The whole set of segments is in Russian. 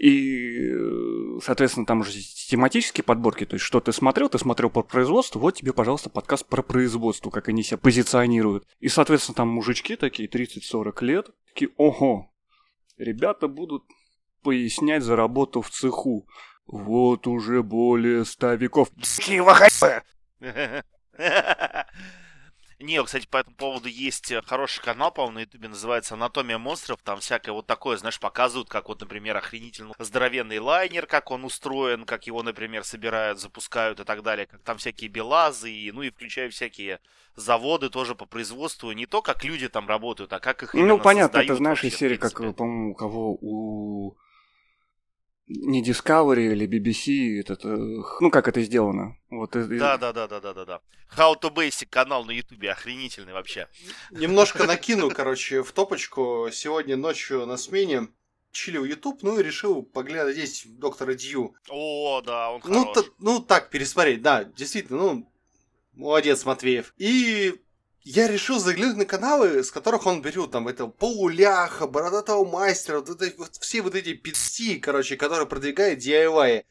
И, э, соответственно, там уже тематические подборки, то есть что ты смотрел, ты смотрел по производству, вот тебе, пожалуйста, подкаст про производство, как они себя позиционируют. И, соответственно, там мужички такие, 30-40 лет, такие, ого, ребята будут пояснять за работу в цеху. Вот уже более ста веков. Не, кстати, по этому поводу есть э, хороший канал, по-моему, на ютубе называется «Анатомия монстров». Там всякое вот такое, знаешь, показывают, как вот, например, охренительно здоровенный лайнер, как он устроен, как его, например, собирают, запускают и так далее. Как там всякие белазы, и, ну и включая всякие заводы тоже по производству. Не то, как люди там работают, а как их Ну, понятно, это знаешь из серии, как, по-моему, у кого у не Discovery или BBC, этот, ну как это сделано. Вот, да, да, да, да, да, да, да. How to Basic канал на Ютубе охренительный вообще. Немножко накину, короче, в топочку. Сегодня ночью на смене чилил YouTube, ну и решил поглядеть доктора Дью. О, да, он ну, хорош. ну, так, пересмотреть, да, действительно, ну, молодец, Матвеев. И я решил заглянуть на каналы, с которых он берет там это полуляха, бородатого мастера, вот, это, вот все вот эти пиццы, короче, которые продвигает DIY.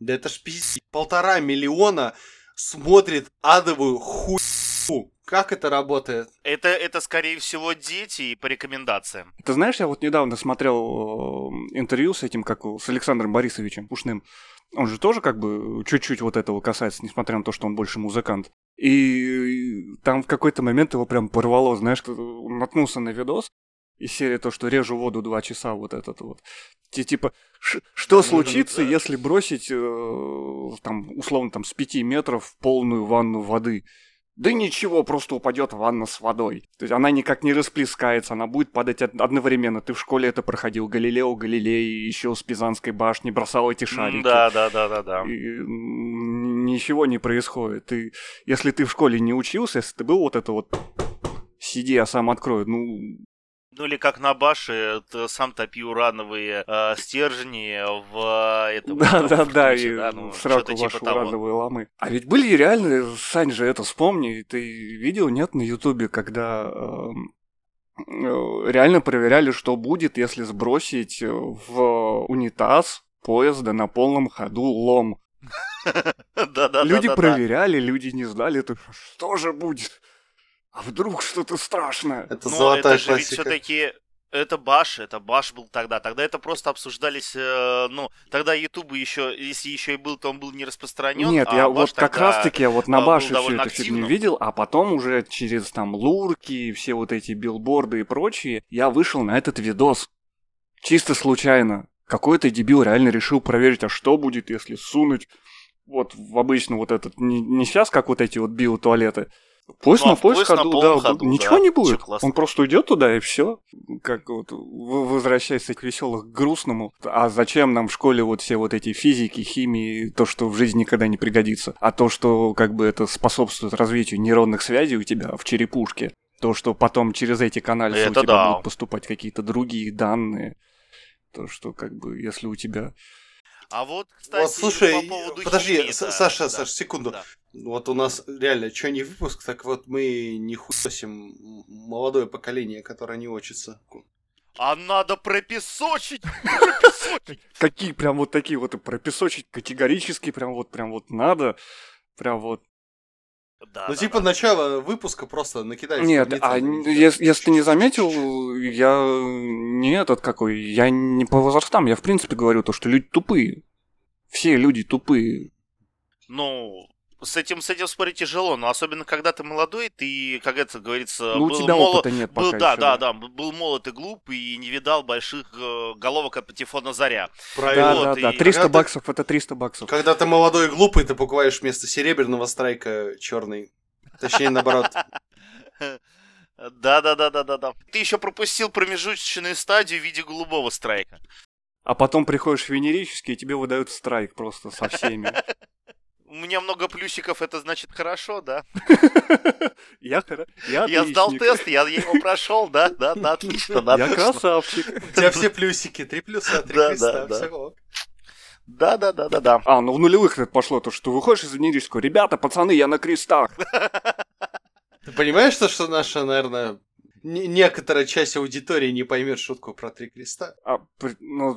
Да это ж пизди. Полтора миллиона смотрит адовую хуйню. Как это работает? Это, это, скорее всего, дети и по рекомендациям. Ты знаешь, я вот недавно смотрел э, интервью с этим, как с Александром Борисовичем Пушным. Он же тоже как бы чуть-чуть вот этого касается, несмотря на то, что он больше музыкант. И там в какой-то момент его прям порвало, знаешь, он наткнулся на видос, из серии то, что режу воду два часа, вот этот вот. Типа, что случится, если бросить, э, там, условно, там, с пяти метров полную ванну воды? Да ничего, просто упадет ванна с водой. То есть она никак не расплескается, она будет падать одновременно. Ты в школе это проходил. Галилео Галилей еще с Пизанской башни бросал эти шарики. Да, да, да, да, да. И ничего не происходит. Ты, если ты в школе не учился, если ты был вот это вот сиди, я сам открою, ну, ну или как на баше, сам топи урановые э, стержни в э, этом. Да, да, да, и да, ну, сраку ваши типа урановые ламы. А ведь были реально, Сань же это вспомни, ты видел, нет, на Ютубе, когда эм, э, реально проверяли, что будет, если сбросить в унитаз поезда на полном ходу лом. Люди проверяли, люди не знали, это что же будет? А вдруг что-то страшное? Это ну, золотая это же ведь все-таки это Баш, это Баш был тогда. Тогда это просто обсуждались, э, ну, тогда YouTube еще, если еще и был, то он был не распространен. Нет, а я вот как раз-таки вот на Баше всю эту фигню видел, а потом уже через там лурки, все вот эти билборды и прочие, я вышел на этот видос. Чисто случайно. Какой-то дебил реально решил проверить, а что будет, если сунуть вот в обычно вот этот, не, не сейчас, как вот эти вот биотуалеты, Поезд ну, на поезд ходу, да, ходу, ничего да, не будет. Он просто уйдет туда и все. Как вот возвращается к веселых к грустному. А зачем нам в школе вот все вот эти физики, химии, то, что в жизни никогда не пригодится, а то, что как бы это способствует развитию нейронных связей у тебя в черепушке, то, что потом через эти каналы у тебя да. будут поступать какие-то другие данные, то, что как бы если у тебя а вот, кстати, вот, слушай, по поводу подожди, химии, Саша, да, Саша, секунду. Да. Вот у нас реально, что не выпуск, так вот мы не хуесим молодое поколение, которое не учится. А надо пропесочить! Какие прям вот такие вот пропесочить категорически, прям вот, прям вот надо, прям вот да, ну, да, типа, да. начало выпуска просто накидать. Нет, а если, если ты не заметил, я не этот какой, я не по возрастам, я в принципе говорю то, что люди тупые. Все люди тупые. Ну, с этим, с этим спорить тяжело, но особенно когда ты молодой, ты, как это говорится, ну, был у тебя молод... опыта нет был, да, еще, да, да, был молод и глуп и не видал больших э, головок от патефона Заря. Правильно. Да, вот, да, да, 300 баксов ты... это 300 баксов. Когда ты молодой и глупый, ты покупаешь вместо серебряного страйка черный. Точнее, наоборот. Да, да, да, да, да, да. Ты еще пропустил промежуточную стадию в виде голубого страйка. А потом приходишь в венерический, и тебе выдают страйк просто со всеми. У меня много плюсиков, это значит хорошо, да? Я, я, сдал тест, я его прошел, да, да, да, отлично, да. Я красавчик. У тебя все плюсики, три плюса, три креста, все да, да, да, да, да. А, ну в нулевых это пошло то, что выходишь из венерического, ребята, пацаны, я на крестах. Ты понимаешь, что, что наша, наверное, некоторая часть аудитории не поймет шутку про три креста. А, ну,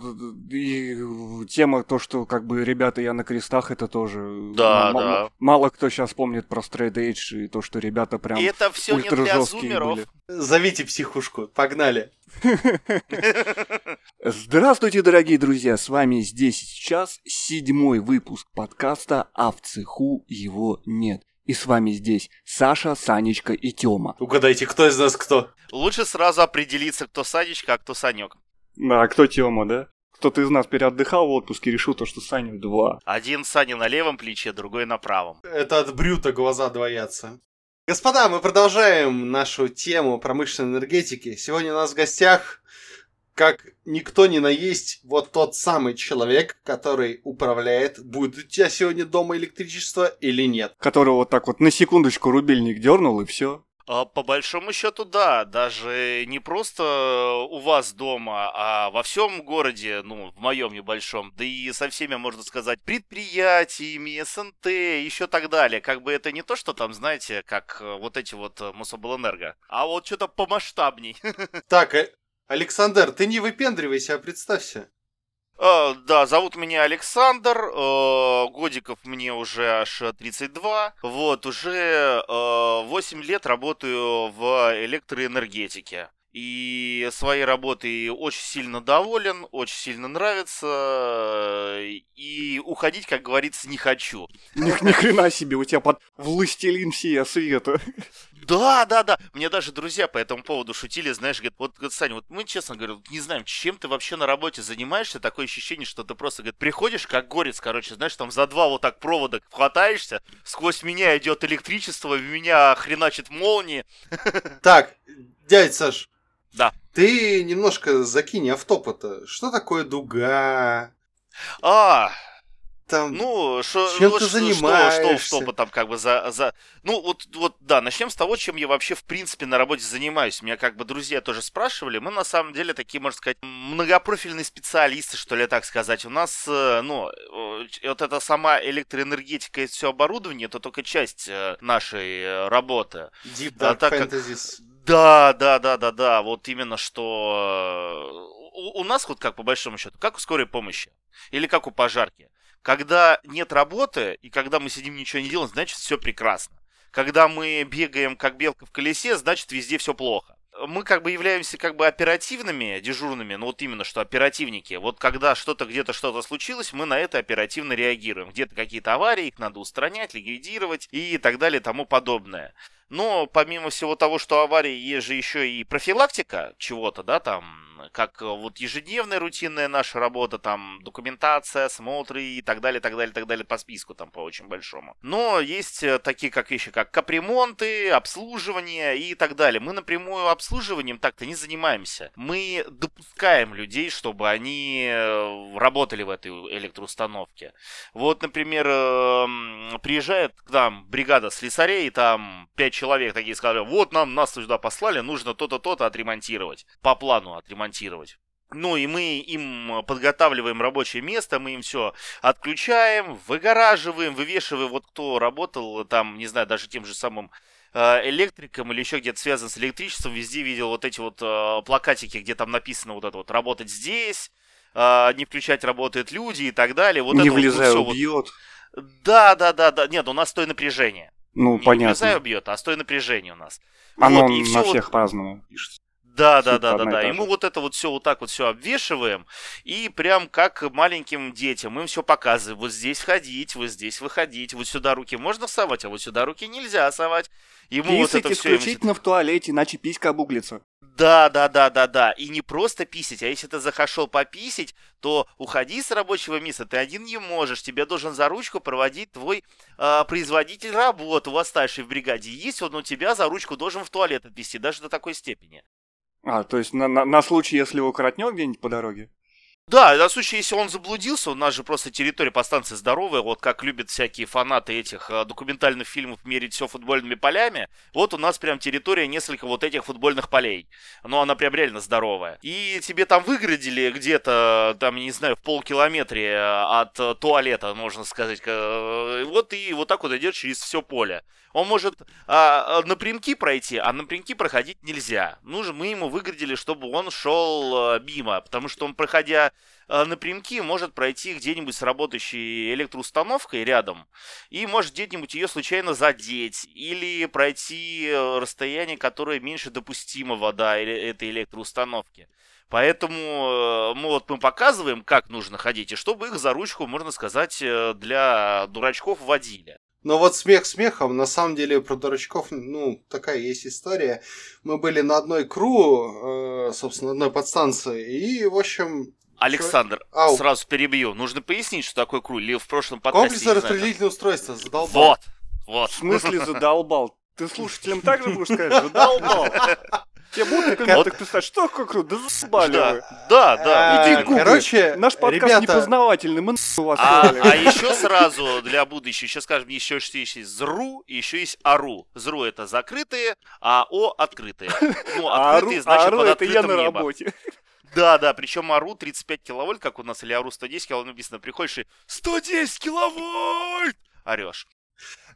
и тема то, что как бы ребята я на крестах, это тоже. Да, м- да. Мало кто сейчас помнит про Straight Edge и то, что ребята прям. И это все не для зумеров. Были. Зовите психушку, погнали. Здравствуйте, дорогие друзья, с вами здесь сейчас седьмой выпуск подкаста «А в цеху его нет». И с вами здесь Саша, Санечка и Тёма. Угадайте, кто из нас кто? Лучше сразу определиться, кто Санечка, а кто Санек. Да, а кто Тёма, да? Кто-то из нас переотдыхал в отпуске и решил то, что Саню два. Один Саня на левом плече, другой на правом. Это от брюта глаза двоятся. Господа, мы продолжаем нашу тему промышленной энергетики. Сегодня у нас в гостях как никто не наесть вот тот самый человек, который управляет, будет у тебя сегодня дома электричество или нет. Который вот так вот на секундочку рубильник дернул и все. А, по большому счету, да, даже не просто у вас дома, а во всем городе, ну, в моем небольшом, да и со всеми, можно сказать, предприятиями, СНТ, еще так далее. Как бы это не то, что там, знаете, как э, вот эти вот э, Мособлэнерго, а вот что-то помасштабней. Так, э, Александр, ты не выпендривайся, а представься. Э, да, зовут меня Александр, э, годиков мне уже аж 32. Вот, уже э, 8 лет работаю в электроэнергетике. И своей работой очень сильно доволен, очень сильно нравится. И уходить, как говорится, не хочу. Ни, ни хрена себе, у тебя под властелин всея света. Да, да, да. Мне даже друзья по этому поводу шутили, знаешь, говорят, вот, говорит, Саня, вот мы, честно говоря, не знаем, чем ты вообще на работе занимаешься. Такое ощущение, что ты просто, говорит, приходишь как горец, короче, знаешь, там за два вот так провода хватаешься, сквозь меня идет электричество, в меня хреначит молнии. Так, дядь Саш. Да. Ты немножко закинь автопа-то. Что такое дуга? А, там ну, шо, чем вот ты что, занимаешься? Что, что, что там как бы за, за... Ну, вот, вот, да, начнем с того, чем я вообще, в принципе, на работе занимаюсь. Меня как бы друзья тоже спрашивали. Мы, на самом деле, такие, можно сказать, многопрофильные специалисты, что ли, так сказать. У нас, э, ну, э, вот эта сама электроэнергетика и все оборудование, это только часть э, нашей работы. Deep Dark а, Fantasies. Как... Да, да, да, да, да. Вот именно что... У, у нас вот как по большому счету, как у скорой помощи. Или как у пожарки. Когда нет работы, и когда мы сидим ничего не делаем, значит все прекрасно. Когда мы бегаем как белка в колесе, значит везде все плохо. Мы как бы являемся как бы оперативными, дежурными, ну вот именно что оперативники. Вот когда что-то где-то что-то случилось, мы на это оперативно реагируем. Где-то какие-то аварии, их надо устранять, ликвидировать и так далее и тому подобное. Но помимо всего того, что аварии, есть же еще и профилактика чего-то, да, там как э, вот ежедневная рутинная наша работа, там документация, смотры и так далее, так далее, так далее по списку там по очень большому. Но есть э, такие как вещи, как капремонты, обслуживание и так далее. Мы напрямую обслуживанием так-то не занимаемся. Мы допускаем людей, чтобы они э, работали в этой электроустановке. Вот, например, эм, приезжает к нам бригада слесарей, там пять человек такие сказали, вот нам нас сюда послали, нужно то-то, то-то отремонтировать. По плану отремонтировать ремонтировать. Ну и мы им подготавливаем рабочее место, мы им все отключаем, выгораживаем, вывешиваем. Вот кто работал там, не знаю, даже тем же самым э, электриком или еще где-то связан с электричеством, везде видел вот эти вот э, плакатики, где там написано вот это вот «работать здесь», э, «не включать работают люди» и так далее. Вот не это вот, убьет. Вот... Да, да, да, да. Нет, у нас стой напряжение. Ну, не понятно. Не влезай, убьет, а стой напряжение у нас. Оно вот, на всех вот... по-разному пишется. Да, да, да, да, да. И мы вот это вот все вот так вот все обвешиваем. И прям как маленьким детям им все показываем. Вот здесь ходить, вот здесь выходить. Вот сюда руки можно совать, а вот сюда руки нельзя совать. И мы вот это все исключительно им... в туалете, иначе писька обуглится. Да, да, да, да, да. И не просто писать, а если ты захошел пописить, то уходи с рабочего места. Ты один не можешь. Тебе должен за ручку проводить твой э, производитель работы. У вас старший в бригаде есть, он у тебя за ручку должен в туалет отвести, даже до такой степени. А, то есть на, на, на случай, если укоротнет где-нибудь по дороге? Да, на случай, если он заблудился, у нас же просто территория по станции здоровая, вот как любят всякие фанаты этих э, документальных фильмов мерить все футбольными полями, вот у нас прям территория несколько вот этих футбольных полей. Но она прям реально здоровая. И тебе там выградили где-то, там, не знаю, в полкилометре э, от э, туалета, можно сказать. Вот и вот так вот идет через все поле. Он может а, напрямки пройти, а напрямки проходить нельзя. Нужно, мы ему выградили, чтобы он шел а, мимо, потому что он, проходя а, напрямки, может пройти где-нибудь с работающей электроустановкой рядом и может где-нибудь ее случайно задеть или пройти э, расстояние, которое меньше допустимого до этой электроустановки. Поэтому э, мы вот мы показываем, как нужно ходить, и чтобы их за ручку, можно сказать, э, для дурачков водили. Но вот смех смехом, на самом деле про дурачков, ну, такая есть история. Мы были на одной кру, э, собственно, одной подстанции, и, в общем... Александр, Ау. сразу перебью. Нужно пояснить, что такое кру, или в прошлом подкасте... Комплексное распределительное устройство, задолбал. Вот, вот. В смысле задолбал? Ты слушателям также будешь сказать, задолбал? Тебе будут комменты писать, что такое круто, да заебали Да, да, да. Иди гугли. Короче, наш подкаст непознавательный, мы вас а, а еще сразу для будущего, еще скажем, еще что есть ЗРУ, и еще есть АРУ. ЗРУ это закрытые, а О открытые. Ну, а открытые, значит, под это я на работе. Да, да, причем АРУ 35 киловольт, как у нас, или АРУ 110 киловольт написано, приходишь и 110 киловольт! Орешь.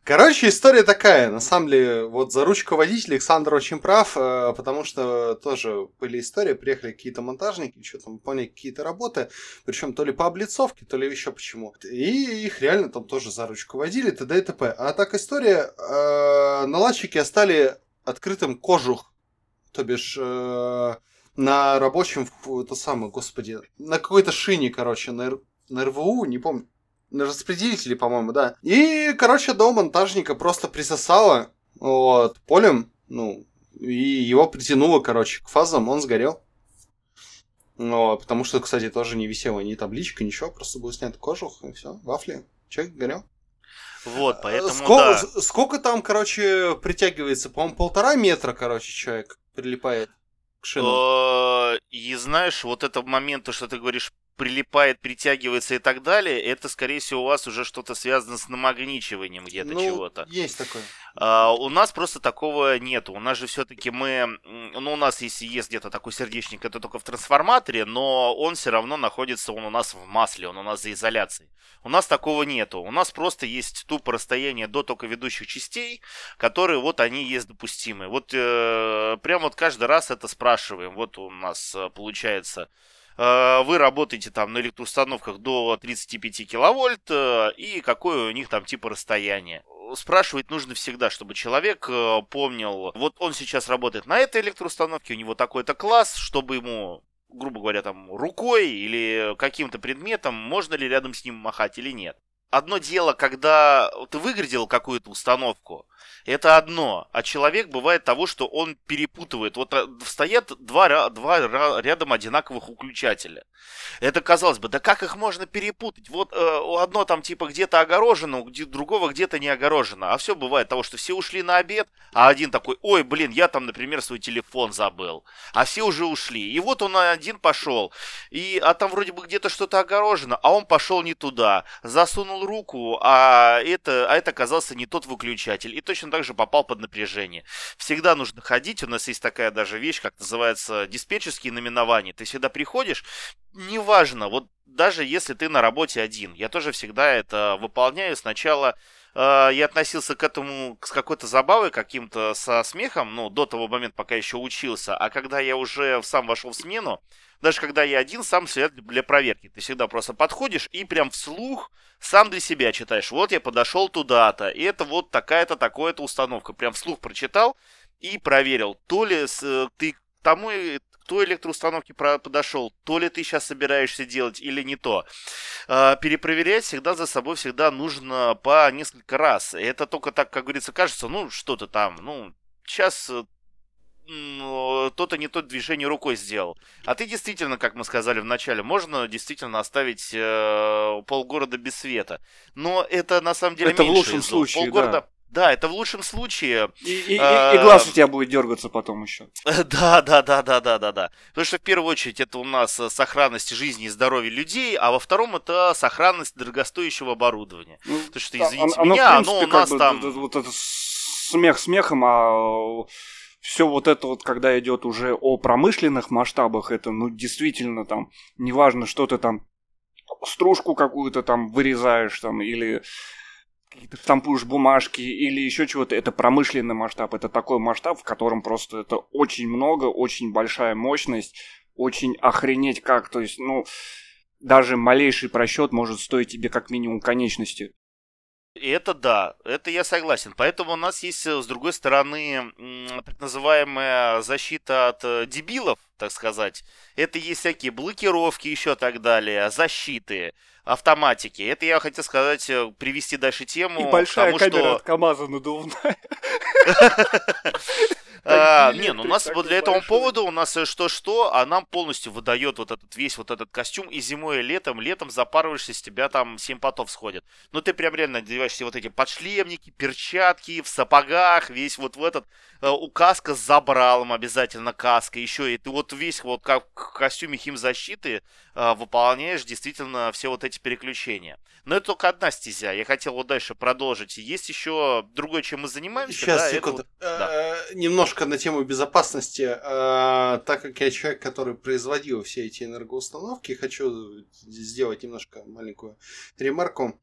Короче, история такая. На самом деле, вот за ручку водителя Александр очень прав, э, потому что тоже были истории, приехали какие-то монтажники, что там, поняли какие-то работы, причем то ли по облицовке, то ли еще почему. И их реально там тоже за ручку водили, т.д. и т.п. А так история, э, наладчики остали открытым кожух, то бишь э, на рабочем, это самое, господи, на какой-то шине, короче, на, на РВУ, не помню, на распределителе, по-моему, да. И, короче, до монтажника просто присосало вот, полем, ну, и его притянуло, короче, к фазам, он сгорел. Ну, потому что, кстати, тоже не висела ни табличка, ничего, просто был снят кожух, и все, вафли, человек горел. Вот, э, поэтому, сколько, да. Сколько там, короче, притягивается? По-моему, полтора метра, короче, человек прилипает к шину. Э, и знаешь, вот это момент, что ты говоришь прилипает, притягивается и так далее, это, скорее всего, у вас уже что-то связано с намагничиванием где-то ну, чего-то. есть такое. А, у нас просто такого нету. У нас же все-таки мы... Ну, у нас, если есть где-то такой сердечник, это только в трансформаторе, но он все равно находится, он у нас в масле, он у нас за изоляцией. У нас такого нету. У нас просто есть тупо расстояние до только ведущих частей, которые вот они есть допустимые. Вот э, прям вот каждый раз это спрашиваем. Вот у нас э, получается вы работаете там на электроустановках до 35 киловольт, э, и какое у них там типа расстояние. Спрашивать нужно всегда, чтобы человек э, помнил, вот он сейчас работает на этой электроустановке, у него такой-то класс, чтобы ему грубо говоря, там, рукой или каким-то предметом, можно ли рядом с ним махать или нет. Одно дело, когда ты выградил какую-то установку, это одно. А человек бывает того, что он перепутывает. Вот э, стоят два, два рядом одинаковых выключателя. Это казалось бы, да как их можно перепутать? Вот э, одно там типа где-то огорожено, где, другого где-то не огорожено. А все бывает того, что все ушли на обед, а один такой, ой, блин, я там, например, свой телефон забыл. А все уже ушли. И вот он один пошел, и, а там вроде бы где-то что-то огорожено, а он пошел не туда. Засунул протянул руку, а это, а это оказался не тот выключатель. И точно так же попал под напряжение. Всегда нужно ходить. У нас есть такая даже вещь, как называется диспетчерские наименования. Ты всегда приходишь, неважно, вот даже если ты на работе один. Я тоже всегда это выполняю. Сначала я относился к этому с какой-то забавой, каким-то со смехом, ну, до того момента, пока еще учился. А когда я уже сам вошел в смену, даже когда я один, сам следят для проверки. Ты всегда просто подходишь и прям вслух сам для себя читаешь. Вот я подошел туда-то, и это вот такая-то, такое-то установка. Прям вслух прочитал и проверил, то ли э, ты к тому той электроустановке подошел, то ли ты сейчас собираешься делать или не то. А, перепроверять всегда за собой всегда нужно по несколько раз. И это только так, как говорится, кажется, ну, что-то там, ну, сейчас э, то-то не то движение рукой сделал. А ты действительно, как мы сказали в начале, можно действительно оставить э, полгорода без света. Но это на самом деле это меньше в лучшем случае, полгорода, да. Да, это в лучшем случае. И, и, и, и глаз у тебя будет дергаться потом еще. Да, да, да, да, да, да, да. Потому что в первую очередь это у нас э, сохранность жизни и здоровья людей, а во втором это сохранность дорогостоящего оборудования. Ну, То что, извините оно, меня, оно, принципе, оно у нас бы, там... Вот это смех смехом, а все вот это вот, когда идет уже о промышленных масштабах, это, ну, действительно, там, неважно, что ты там, стружку какую-то там вырезаешь, там, или какие-то штампуешь бумажки или еще чего-то, это промышленный масштаб, это такой масштаб, в котором просто это очень много, очень большая мощность, очень охренеть как, то есть, ну, даже малейший просчет может стоить тебе как минимум конечности. И это да, это я согласен. Поэтому у нас есть, э, с другой стороны, так называемая защита от э, дебилов, так сказать. Это есть всякие блокировки еще так далее, защиты, автоматики. Это я хотел сказать, э, привести дальше тему. И большая камера что... от КамАЗа надувная. Не, ну у нас вот для этого повода у нас что-что, а нам полностью выдает вот этот весь вот этот костюм и зимой, и летом, летом запарываешься, с тебя там 7 потов сходит. Ну ты прям реально надеваешь вот эти подшлемники, перчатки, в сапогах, весь вот в этот, э, у каска с забралом обязательно каска, еще и ты вот весь вот как в костюме химзащиты э, выполняешь действительно все вот эти переключения. Но это только одна стезя. Я хотел вот дальше продолжить. Есть еще другое, чем мы занимаемся. Сейчас, да, секунду. Вот... Да. Э, немножко на тему безопасности. Э, так как я человек, который производил все эти энергоустановки, хочу сделать немножко маленькую ремарку.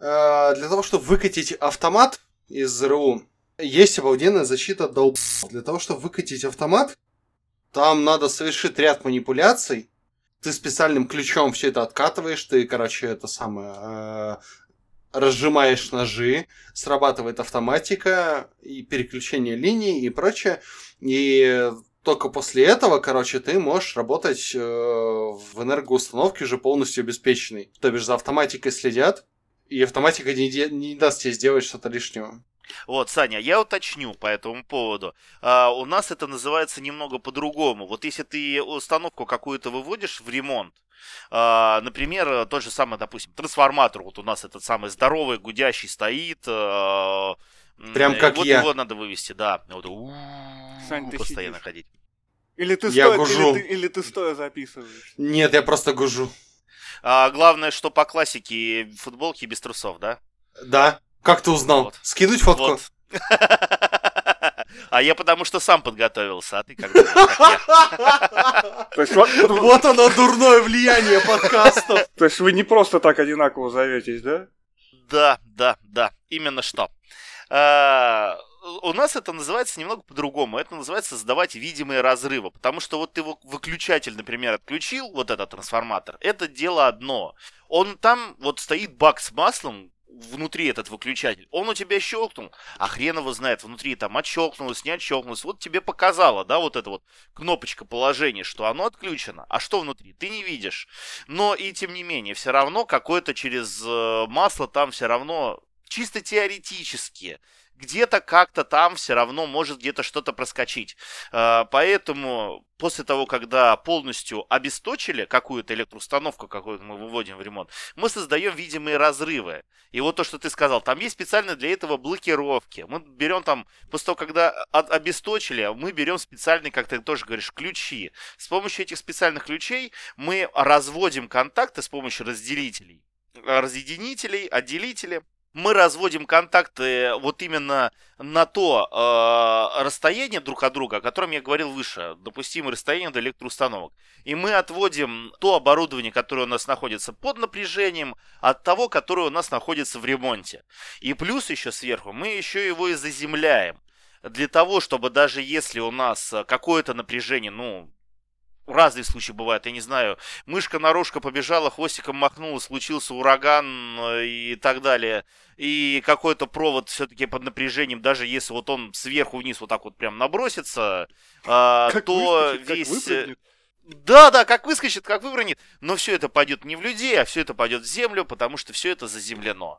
Э, для того, чтобы выкатить автомат из РУ, есть обалденная защита долб. Для того, чтобы выкатить автомат, там надо совершить ряд манипуляций, ты специальным ключом все это откатываешь, ты, короче, это самое, э, разжимаешь ножи, срабатывает автоматика и переключение линий и прочее. И только после этого, короче, ты можешь работать э, в энергоустановке уже полностью обеспеченной. То бишь за автоматикой следят, и автоматика не, не даст тебе сделать что-то лишнего. Вот, Саня, я уточню по этому поводу. А, у нас это называется немного по-другому. Вот если ты установку какую-то выводишь в ремонт, а, например, тот же самый, допустим, трансформатор, вот у нас этот самый здоровый, гудящий стоит, а, Прям как вот я. его надо вывести, да. Вот, Сань, ты постоянно сидишь. ходить. Или ты, я стоя, гужу. Или, ты, или ты стоя записываешь? Нет, я просто гужу. А, главное, что по классике футболки без трусов, да? Да. Как ты узнал? Вот. Скинуть фотку? Вот. А я потому что сам подготовился, а ты как Вот оно дурное влияние подкастов. То есть вы не просто так одинаково зоветесь, да? Да, да, да, именно что. А, у нас это называется немного по-другому. Это называется создавать видимые разрывы. Потому что вот ты выключатель, например, отключил, вот этот трансформатор, это дело одно. Он там, вот стоит бак с маслом, внутри этот выключатель, он у тебя щелкнул, а хрен его знает, внутри там отщелкнулось, не отщелкнулось, вот тебе показало, да, вот эта вот кнопочка положения, что оно отключено, а что внутри, ты не видишь. Но и тем не менее, все равно какое-то через э, масло там все равно чисто теоретически где-то как-то там все равно может где-то что-то проскочить. А, поэтому после того, когда полностью обесточили какую-то электроустановку, какую-то мы выводим в ремонт, мы создаем видимые разрывы. И вот то, что ты сказал, там есть специально для этого блокировки. Мы берем там, после того, когда обесточили, мы берем специальные, как ты тоже говоришь, ключи. С помощью этих специальных ключей мы разводим контакты с помощью разделителей разъединителей, отделителей, мы разводим контакты вот именно на то э, расстояние друг от друга, о котором я говорил выше, допустимое расстояние до электроустановок. И мы отводим то оборудование, которое у нас находится под напряжением, от того, которое у нас находится в ремонте. И плюс еще сверху мы еще его и заземляем. Для того, чтобы даже если у нас какое-то напряжение, ну, разные случаи бывают, я не знаю, мышка-наружка побежала, хвостиком махнула, случился ураган э, и так далее, и какой-то провод все-таки под напряжением, даже если вот он сверху вниз вот так вот прям набросится, а, как то весь... Как да, да, как выскочит, как выронит, но все это пойдет не в людей, а все это пойдет в землю, потому что все это заземлено.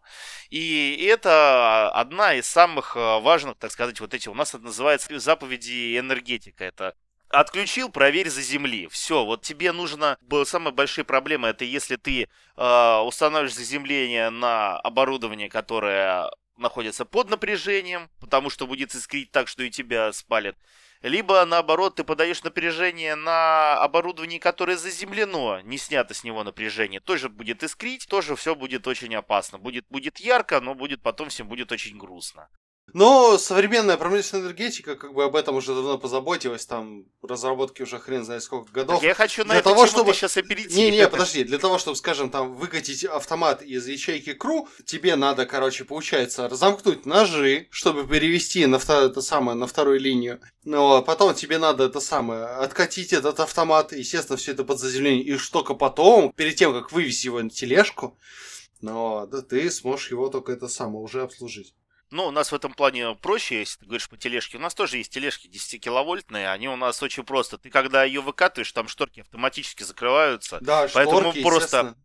И это одна из самых э, важных, так сказать, вот эти у нас это называется заповеди энергетика. Это Отключил, проверь за земли. Все, вот тебе нужно... Самая большая проблема это если ты э, устанавливаешь заземление на оборудование, которое находятся под напряжением, потому что будет искрить так, что и тебя спалит. Либо, наоборот, ты подаешь напряжение на оборудование, которое заземлено, не снято с него напряжение. Тоже будет искрить, тоже все будет очень опасно. Будет, будет ярко, но будет потом всем будет очень грустно. Но современная промышленная энергетика как бы об этом уже давно позаботилась, там разработки уже хрен знает сколько годов. Так я хочу на для эту того, чтобы сейчас опередить. Не, не, подожди, для того, чтобы, скажем, там выкатить автомат из ячейки КРУ, тебе надо, короче, получается, разомкнуть ножи, чтобы перевести на, втор... это самое, на вторую линию. Ну, а потом тебе надо это самое, откатить этот автомат, естественно, все это под заземление, и только потом, перед тем, как вывести его на тележку, но да, ты сможешь его только это самое уже обслужить. Ну, у нас в этом плане проще, если ты говоришь по тележке. У нас тоже есть тележки 10 киловольтные, они у нас очень просто. Ты когда ее выкатываешь, там шторки автоматически закрываются. Да, поэтому шторки, просто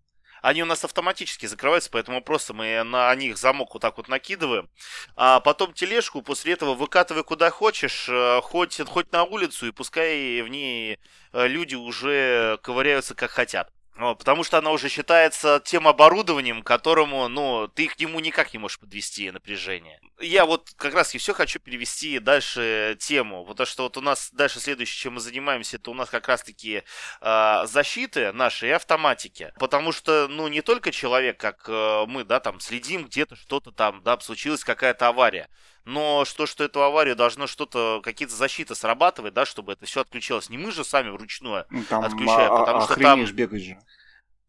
они у нас автоматически закрываются, поэтому просто мы на них замок вот так вот накидываем. А потом тележку после этого выкатывай куда хочешь, э, хоть, хоть на улицу, и пускай в ней э, люди уже ковыряются как хотят. Потому что она уже считается тем оборудованием, которому, ну, ты к нему никак не можешь подвести напряжение. Я вот как раз и все хочу перевести дальше тему. Вот то, что вот у нас дальше следующее, чем мы занимаемся, это у нас как раз-таки э, защиты наши и автоматики. Потому что, ну, не только человек, как э, мы, да, там, следим где-то, что-то там, да, случилась какая-то авария но что, что эту аварию должно что-то, какие-то защиты срабатывать, да, чтобы это все отключалось. Не мы же сами вручную ну, там, отключаем, а, потому что там... бегать же.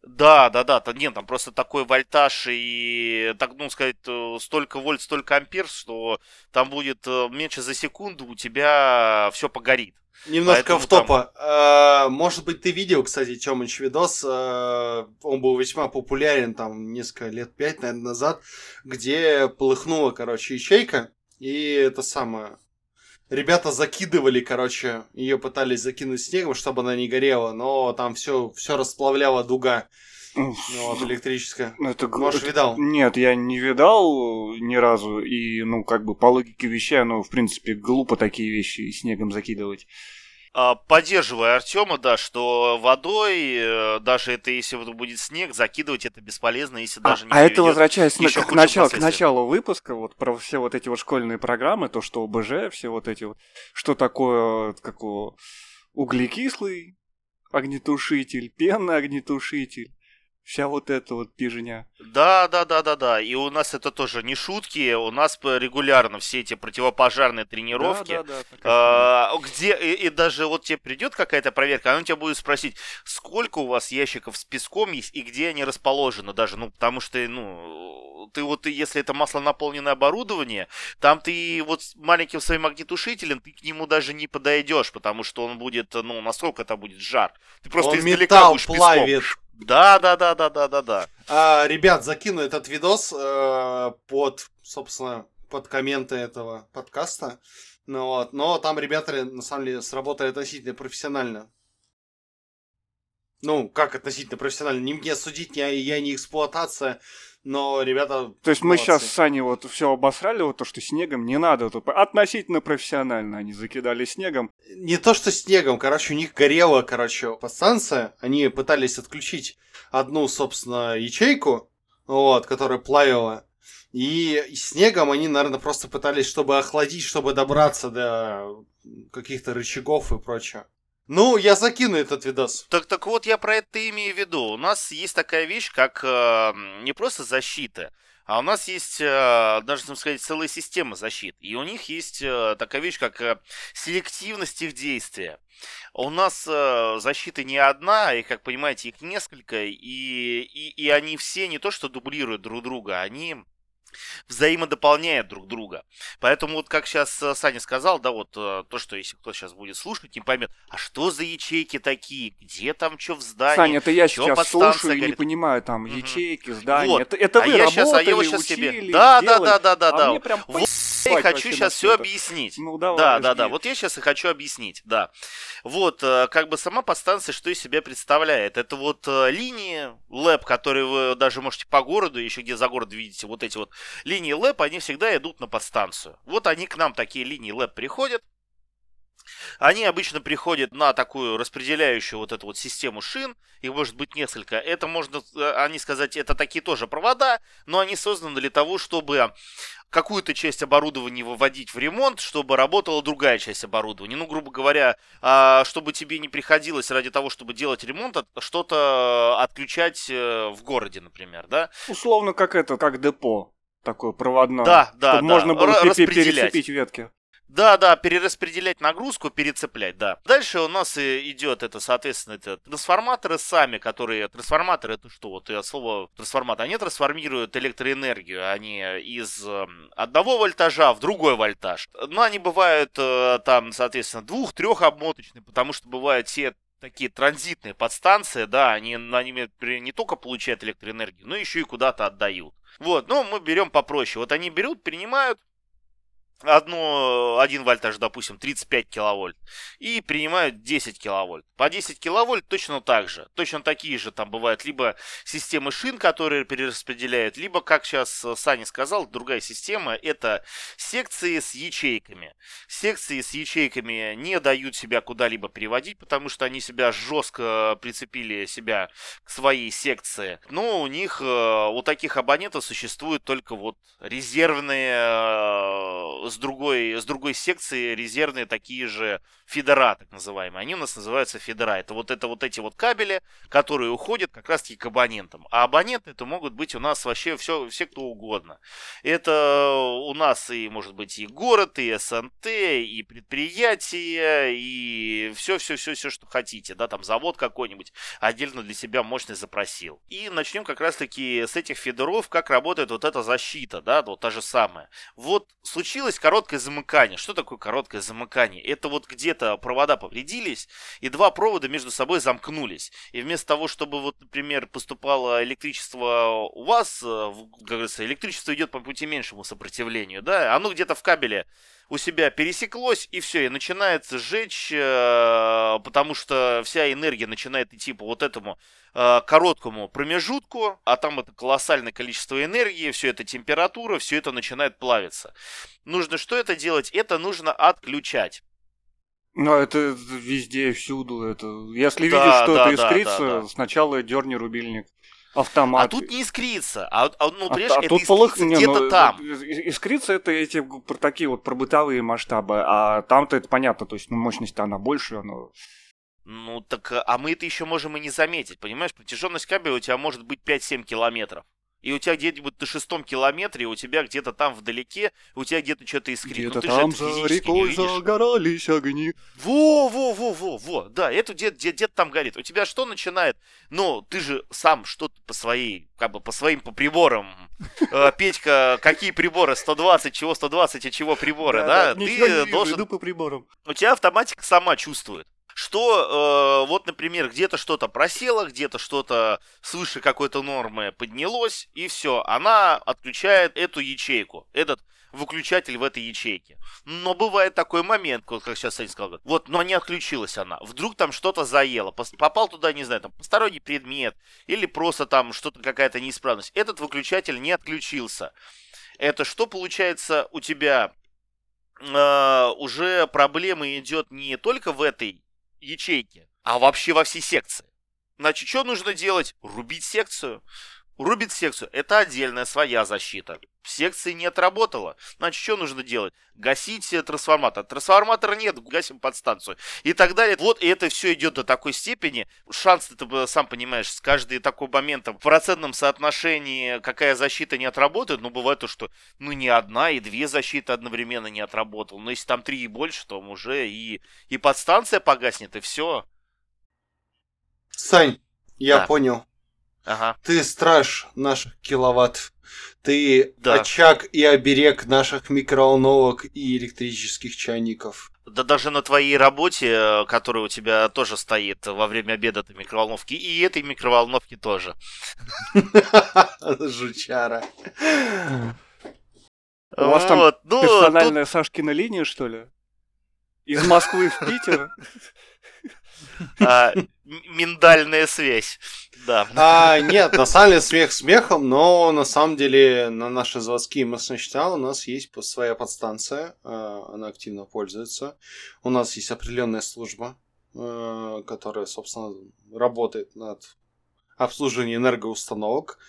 Да, да, да, то, нет, там просто такой вольтаж и, так, ну, сказать, э, столько вольт, столько ампер, что там будет э, меньше за секунду, у тебя все погорит. Немножко в топа. Там... А, может быть, ты видел, кстати, Тёмыч видос, а, он был весьма популярен там несколько лет, пять, наверное, назад, где полыхнула, короче, ячейка, и это самое. Ребята закидывали, короче, ее пытались закинуть снегом, чтобы она не горела, но там все, все расплавляла дуга. Ну, вот, электрическая. Ну, это, Может, это, видал? Нет, я не видал ни разу. И, ну, как бы по логике вещей, ну, в принципе, глупо такие вещи снегом закидывать. А, поддерживаю Артема, да, что водой, э, даже это если будет снег, закидывать это бесполезно, если а, даже не А это возвращаясь к, началу, к началу выпуска, вот про все вот эти вот школьные программы, то, что ОБЖ, все вот эти вот, что такое, как углекислый огнетушитель, пенный огнетушитель, вся вот эта вот пижня. Да, да, да, да, да. И у нас это тоже не шутки, у нас регулярно все эти противопожарные тренировки, да, да, да, а, где и, и даже вот тебе придет какая-то проверка, она тебя будет спросить, сколько у вас ящиков с песком есть и где они расположены даже, ну потому что, ну ты вот если это масло наполненное оборудование, там ты вот с маленьким своим огнетушителем ты к нему даже не подойдешь, потому что он будет, ну насколько это будет жар, ты просто он издалека металл будешь плавит. Песком. Да, да, да, да, да, да, да. А, ребят, закину этот видос э, под, собственно, под комменты этого подкаста. Ну вот, но там ребята на самом деле сработали относительно профессионально. Ну, как относительно профессионально? Не мне судить, не я не эксплуатация, но ребята... То есть мы сейчас с Саней вот все обосрали, вот то, что снегом не надо, вот, относительно профессионально они закидали снегом. Не то, что снегом, короче, у них горела, короче, подстанция, они пытались отключить одну, собственно, ячейку, вот, которая плавила, и снегом они, наверное, просто пытались, чтобы охладить, чтобы добраться до каких-то рычагов и прочее. Ну, я закину этот видос. Так, так вот, я про это имею в виду. У нас есть такая вещь, как э, не просто защита, а у нас есть, э, даже, так сказать, целая система защит. И у них есть э, такая вещь, как э, селективность их действия. У нас защита не одна, и, как понимаете, их несколько, и, и, и они все не то что дублируют друг друга, они взаимодополняют друг друга. Поэтому вот как сейчас э, Саня сказал, да, вот э, то, что если кто сейчас будет слушать, не поймет, а что за ячейки такие, где там что в здании, Саня, это я сейчас слушаю и не понимаю, там, ячейки, здания, вот. это, это а вы я работали, сейчас, а я вот сейчас учили, себе... Да, да, да, да, да, а да. Мне прям вот я хочу сейчас все объяснить. Ну, давай, да, да, да, вот я сейчас и хочу объяснить, да. Вот, э, как бы сама подстанция что из себя представляет? Это вот линии лэп, которые вы даже можете по городу, еще где за город видите, вот эти вот линии ЛЭП, они всегда идут на подстанцию. Вот они к нам, такие линии ЛЭП, приходят. Они обычно приходят на такую распределяющую вот эту вот систему шин, их может быть несколько. Это можно, э, они сказать, это такие тоже провода, но они созданы для того, чтобы какую-то часть оборудования выводить в ремонт, чтобы работала другая часть оборудования. Ну, грубо говоря, а, чтобы тебе не приходилось ради того, чтобы делать ремонт, что-то отключать э, в городе, например, да? Условно, как это, как депо такое проводное. Да, да, чтобы да. можно было перецепить ветки. Да, да, перераспределять нагрузку, перецеплять, да. Дальше у нас идет это, соответственно, это трансформаторы сами, которые... Трансформаторы это что? Вот я слово трансформатор. Они трансформируют электроэнергию. Они из эм, одного вольтажа в другой вольтаж. Но они бывают э, там, соответственно, двух-трех обмоточные, потому что бывают все такие транзитные подстанции, да, они, они не только получают электроэнергию, но еще и куда-то отдают. Вот, ну, мы берем попроще. Вот они берут, принимают, одно, один вольтаж, допустим, 35 киловольт, и принимают 10 киловольт. По 10 киловольт точно так же. Точно такие же там бывают либо системы шин, которые перераспределяют, либо, как сейчас Саня сказал, другая система, это секции с ячейками. Секции с ячейками не дают себя куда-либо переводить, потому что они себя жестко прицепили себя к своей секции. Но у них, э, у таких абонентов существуют только вот резервные э, с другой, с другой секции резервные такие же фидера, так называемые. Они у нас называются фидера. Это вот, это вот эти вот кабели, которые уходят как раз-таки к абонентам. А абоненты это могут быть у нас вообще все, все кто угодно. Это у нас и, может быть, и город, и СНТ, и предприятие, и все-все-все-все, что хотите. Да, там завод какой-нибудь отдельно для себя мощность запросил. И начнем как раз-таки с этих фидеров, как работает вот эта защита, да, вот та же самая. Вот случилось короткое замыкание. Что такое короткое замыкание? Это вот где-то провода повредились, и два провода между собой замкнулись. И вместо того, чтобы, вот, например, поступало электричество у вас, э, как говорится, электричество идет по пути меньшему сопротивлению, да, оно где-то в кабеле у себя пересеклось, и все, и начинается сжечь, э, потому что вся энергия начинает идти по вот этому э, короткому промежутку, а там это колоссальное количество энергии, все это температура, все это начинает плавиться. Нужно что это делать? Это нужно отключать. Ну, это везде, всюду. Это... Если да, видишь, что да, это искрится, да, да, да. сначала дерни рубильник автомат. А тут не искрится. А, а ну, а понимаешь, а, это тут полых... где-то ну, там. Искрится это эти такие вот про бытовые масштабы, а там-то это понятно, то есть ну, мощность она больше, оно... Ну так, а мы это еще можем и не заметить, понимаешь? Протяженность кабеля у тебя может быть 5-7 километров и у тебя где-нибудь на шестом километре, у тебя где-то там вдалеке, у тебя где-то что-то искрит. Где-то ну, там за рекой загорались огни. Во, во, во, во, во, да, это где-то где, где там горит. У тебя что начинает? Ну, ты же сам что-то по своей, как бы по своим по приборам. Э, Петька, какие приборы? 120, чего 120 и чего приборы, да? Ты должен... по приборам. У тебя автоматика сама чувствует что э, вот, например, где-то что-то просело, где-то что-то свыше какой-то нормы поднялось, и все, она отключает эту ячейку, этот выключатель в этой ячейке. Но бывает такой момент, как сейчас Саня сказал, вот, но не отключилась она. Вдруг там что-то заело, попал туда, не знаю, там посторонний предмет, или просто там что-то какая-то неисправность. Этот выключатель не отключился. Это что получается у тебя? Uh, уже проблема идет не только в этой ячейки, а вообще во всей секции. Значит, что нужно делать? Рубить секцию. Рубит секцию. Это отдельная своя защита. В секции не отработало. Значит, что нужно делать? Гасить трансформатор. Трансформатора нет, гасим подстанцию. И так далее. Вот и это все идет до такой степени. Шанс, ты сам понимаешь, с каждый такой моментом в процентном соотношении, какая защита не отработает, ну, бывает то, что, ну, не одна и две защиты одновременно не отработал. Но если там три и больше, то уже и, и подстанция погаснет, и все. Сань, я да. понял. Ага. Ты страж наших киловатт. Ты да. очаг и оберег наших микроволновок и электрических чайников. Да даже на твоей работе, которая у тебя тоже стоит во время обеда этой микроволновки, и этой микроволновки тоже. Жучара. У вас там ну, персональная Сашкина линия, что ли? Из Москвы в Питер? А, миндальная связь. Да. А, нет, на самом деле смех смехом, но на самом деле на наши заводские массочтала у нас есть своя подстанция, а, она активно пользуется. У нас есть определенная служба, а, которая, собственно, работает над обслуживанием энергоустановок,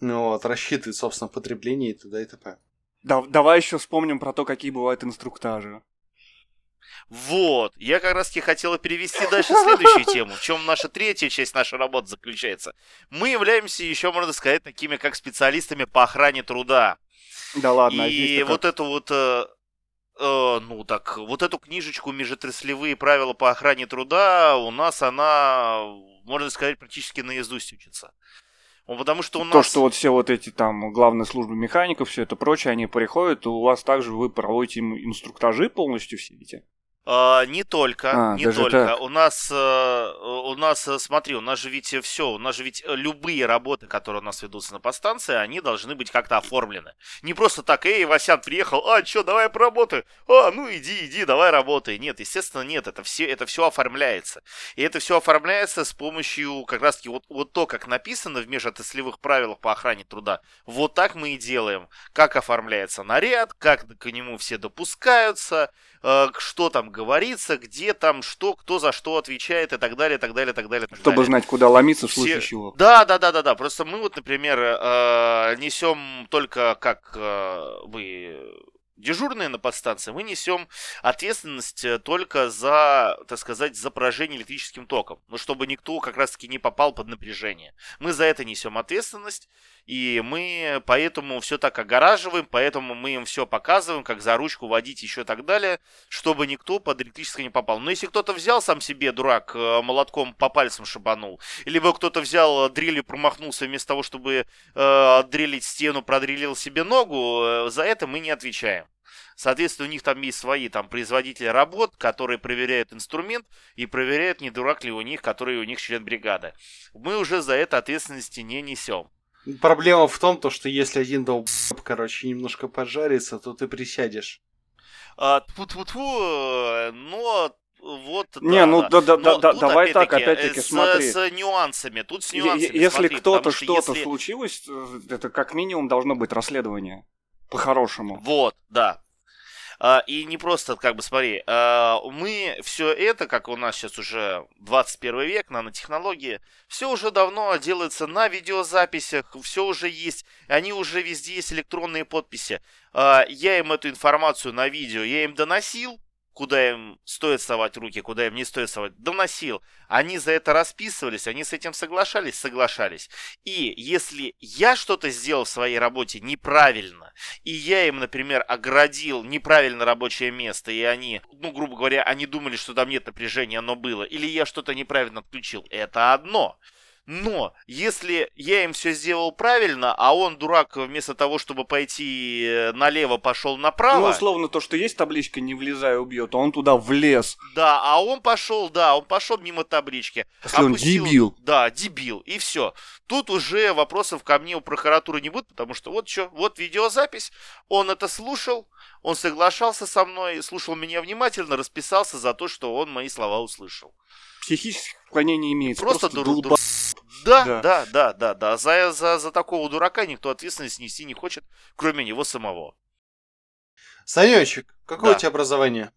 вот, рассчитывает, собственно, потребление и т.д. и т.п. Да, давай еще вспомним про то, какие бывают инструктажи. Вот, я как раз таки хотела перевести дальше следующую тему, в чем наша третья часть нашей работы заключается. Мы являемся еще, можно сказать, такими как специалистами по охране труда. Да ладно, И а вот эту вот э, э, ну так, вот эту книжечку «Межотраслевые правила по охране труда» у нас она, можно сказать, практически наизусть учится. Потому что у нас... То, что вот все вот эти там главные службы механиков, все это прочее, они приходят, у вас также вы проводите им инструктажи полностью все эти? А, не только, а, не только. Так. У нас, э, у нас, э, смотри, у нас же ведь все, у нас же ведь любые работы, которые у нас ведутся на подстанции, они должны быть как-то оформлены. Не просто так, эй, Васян приехал, а, что, давай поработай, а, ну иди, иди, давай работай. Нет, естественно, нет, это все, это все оформляется. И это все оформляется с помощью, как раз таки, вот, вот то, как написано в межотраслевых правилах по охране труда, вот так мы и делаем. Как оформляется наряд, как к нему все допускаются, э, что там говорится, где там что, кто за что отвечает и так далее, так далее, так далее. Так Чтобы далее. знать, куда ломиться в случае Все... чего. Да, да, да, да, да. Просто мы вот, например, э, несем только как э, вы дежурные на подстанции, мы несем ответственность э, только за, так сказать, за поражение электрическим током. Ну, чтобы никто как раз-таки не попал под напряжение. Мы за это несем ответственность, и мы поэтому все так огораживаем, поэтому мы им все показываем, как за ручку водить еще и так далее, чтобы никто под электрическое не попал. Но если кто-то взял сам себе, дурак, э, молотком по пальцам шибанул, либо кто-то взял э, дрелью, промахнулся вместо того, чтобы э, дрелить стену, продрелил себе ногу, за это мы не отвечаем. Соответственно, у них там есть свои там производители работ, которые проверяют инструмент и проверяют, не дурак ли у них, который у них член бригады. Мы уже за это ответственности не несем. Проблема в том, то, что если один долб, короче, немножко поджарится, то ты присядешь. А, тьфу-тьфу-тьфу, но вот, не, да, ну да, да, да, да давай так, э, опять-таки, с, смотри. С нюансами, тут с нюансами. Если кто-то что-то если... случилось, э, это как минимум должно быть расследование. По-хорошему. Вот, да. А, и не просто, как бы, смотри, а, мы все это, как у нас сейчас уже 21 век, нанотехнологии, все уже давно делается на видеозаписях, все уже есть, они уже везде есть электронные подписи. А, я им эту информацию на видео, я им доносил, куда им стоит совать руки, куда им не стоит совать, доносил. Они за это расписывались, они с этим соглашались, соглашались. И если я что-то сделал в своей работе неправильно, и я им, например, оградил неправильно рабочее место, и они, ну, грубо говоря, они думали, что там нет напряжения, оно было, или я что-то неправильно отключил, это одно. Но если я им все сделал правильно, а он, дурак, вместо того, чтобы пойти налево, пошел направо... Ну, условно, то, что есть табличка «Не влезай, убьет», а он туда влез. Да, а он пошел, да, он пошел мимо таблички. Если опустил, он дебил. Да, дебил, и все. Тут уже вопросов ко мне у прокуратуры не будет, потому что вот что, вот видеозапись, он это слушал, он соглашался со мной, слушал меня внимательно, расписался за то, что он мои слова услышал. Психических отклонений имеется. Просто, просто дур, дур... Да, да, да, да, да, да. За, за, за такого дурака никто ответственность нести не хочет, кроме него самого. Санечек, какое да. у тебя образование?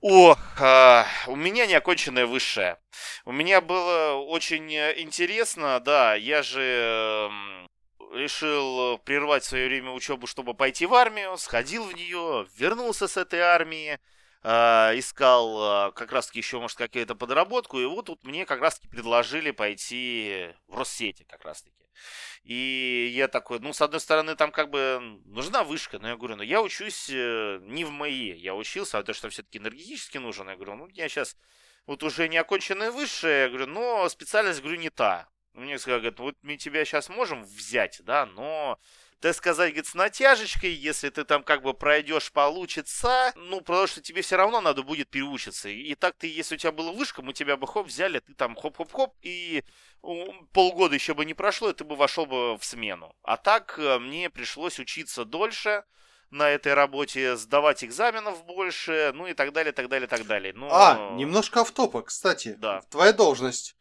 О, а, у меня неоконченное высшее. У меня было очень интересно, да, я же эм, решил прервать в свое время учебу, чтобы пойти в армию, сходил в нее, вернулся с этой армии, э, искал э, как раз-таки еще, может, какую-то подработку, и вот тут мне как раз-таки предложили пойти в Россети как раз-таки. И я такой, ну, с одной стороны, там как бы нужна вышка, но я говорю, ну, я учусь э, не в МАИ, я учился, а то, что все-таки энергетически нужен, я говорю, ну, я сейчас вот уже не оконченная высшая, я говорю, но специальность, говорю, не та. Мне сказали, вот мы тебя сейчас можем взять, да, но так сказать, говорит, с натяжечкой, если ты там как бы пройдешь, получится. Ну, потому что тебе все равно надо будет переучиться. И так ты, если у тебя была вышка, мы тебя бы хоп взяли, ты там хоп-хоп-хоп, и полгода еще бы не прошло, и ты бы вошел бы в смену. А так э, мне пришлось учиться дольше на этой работе, сдавать экзаменов больше, ну и так далее, так далее, так далее. Но... А, немножко автопа, кстати. Да. Твоя должность.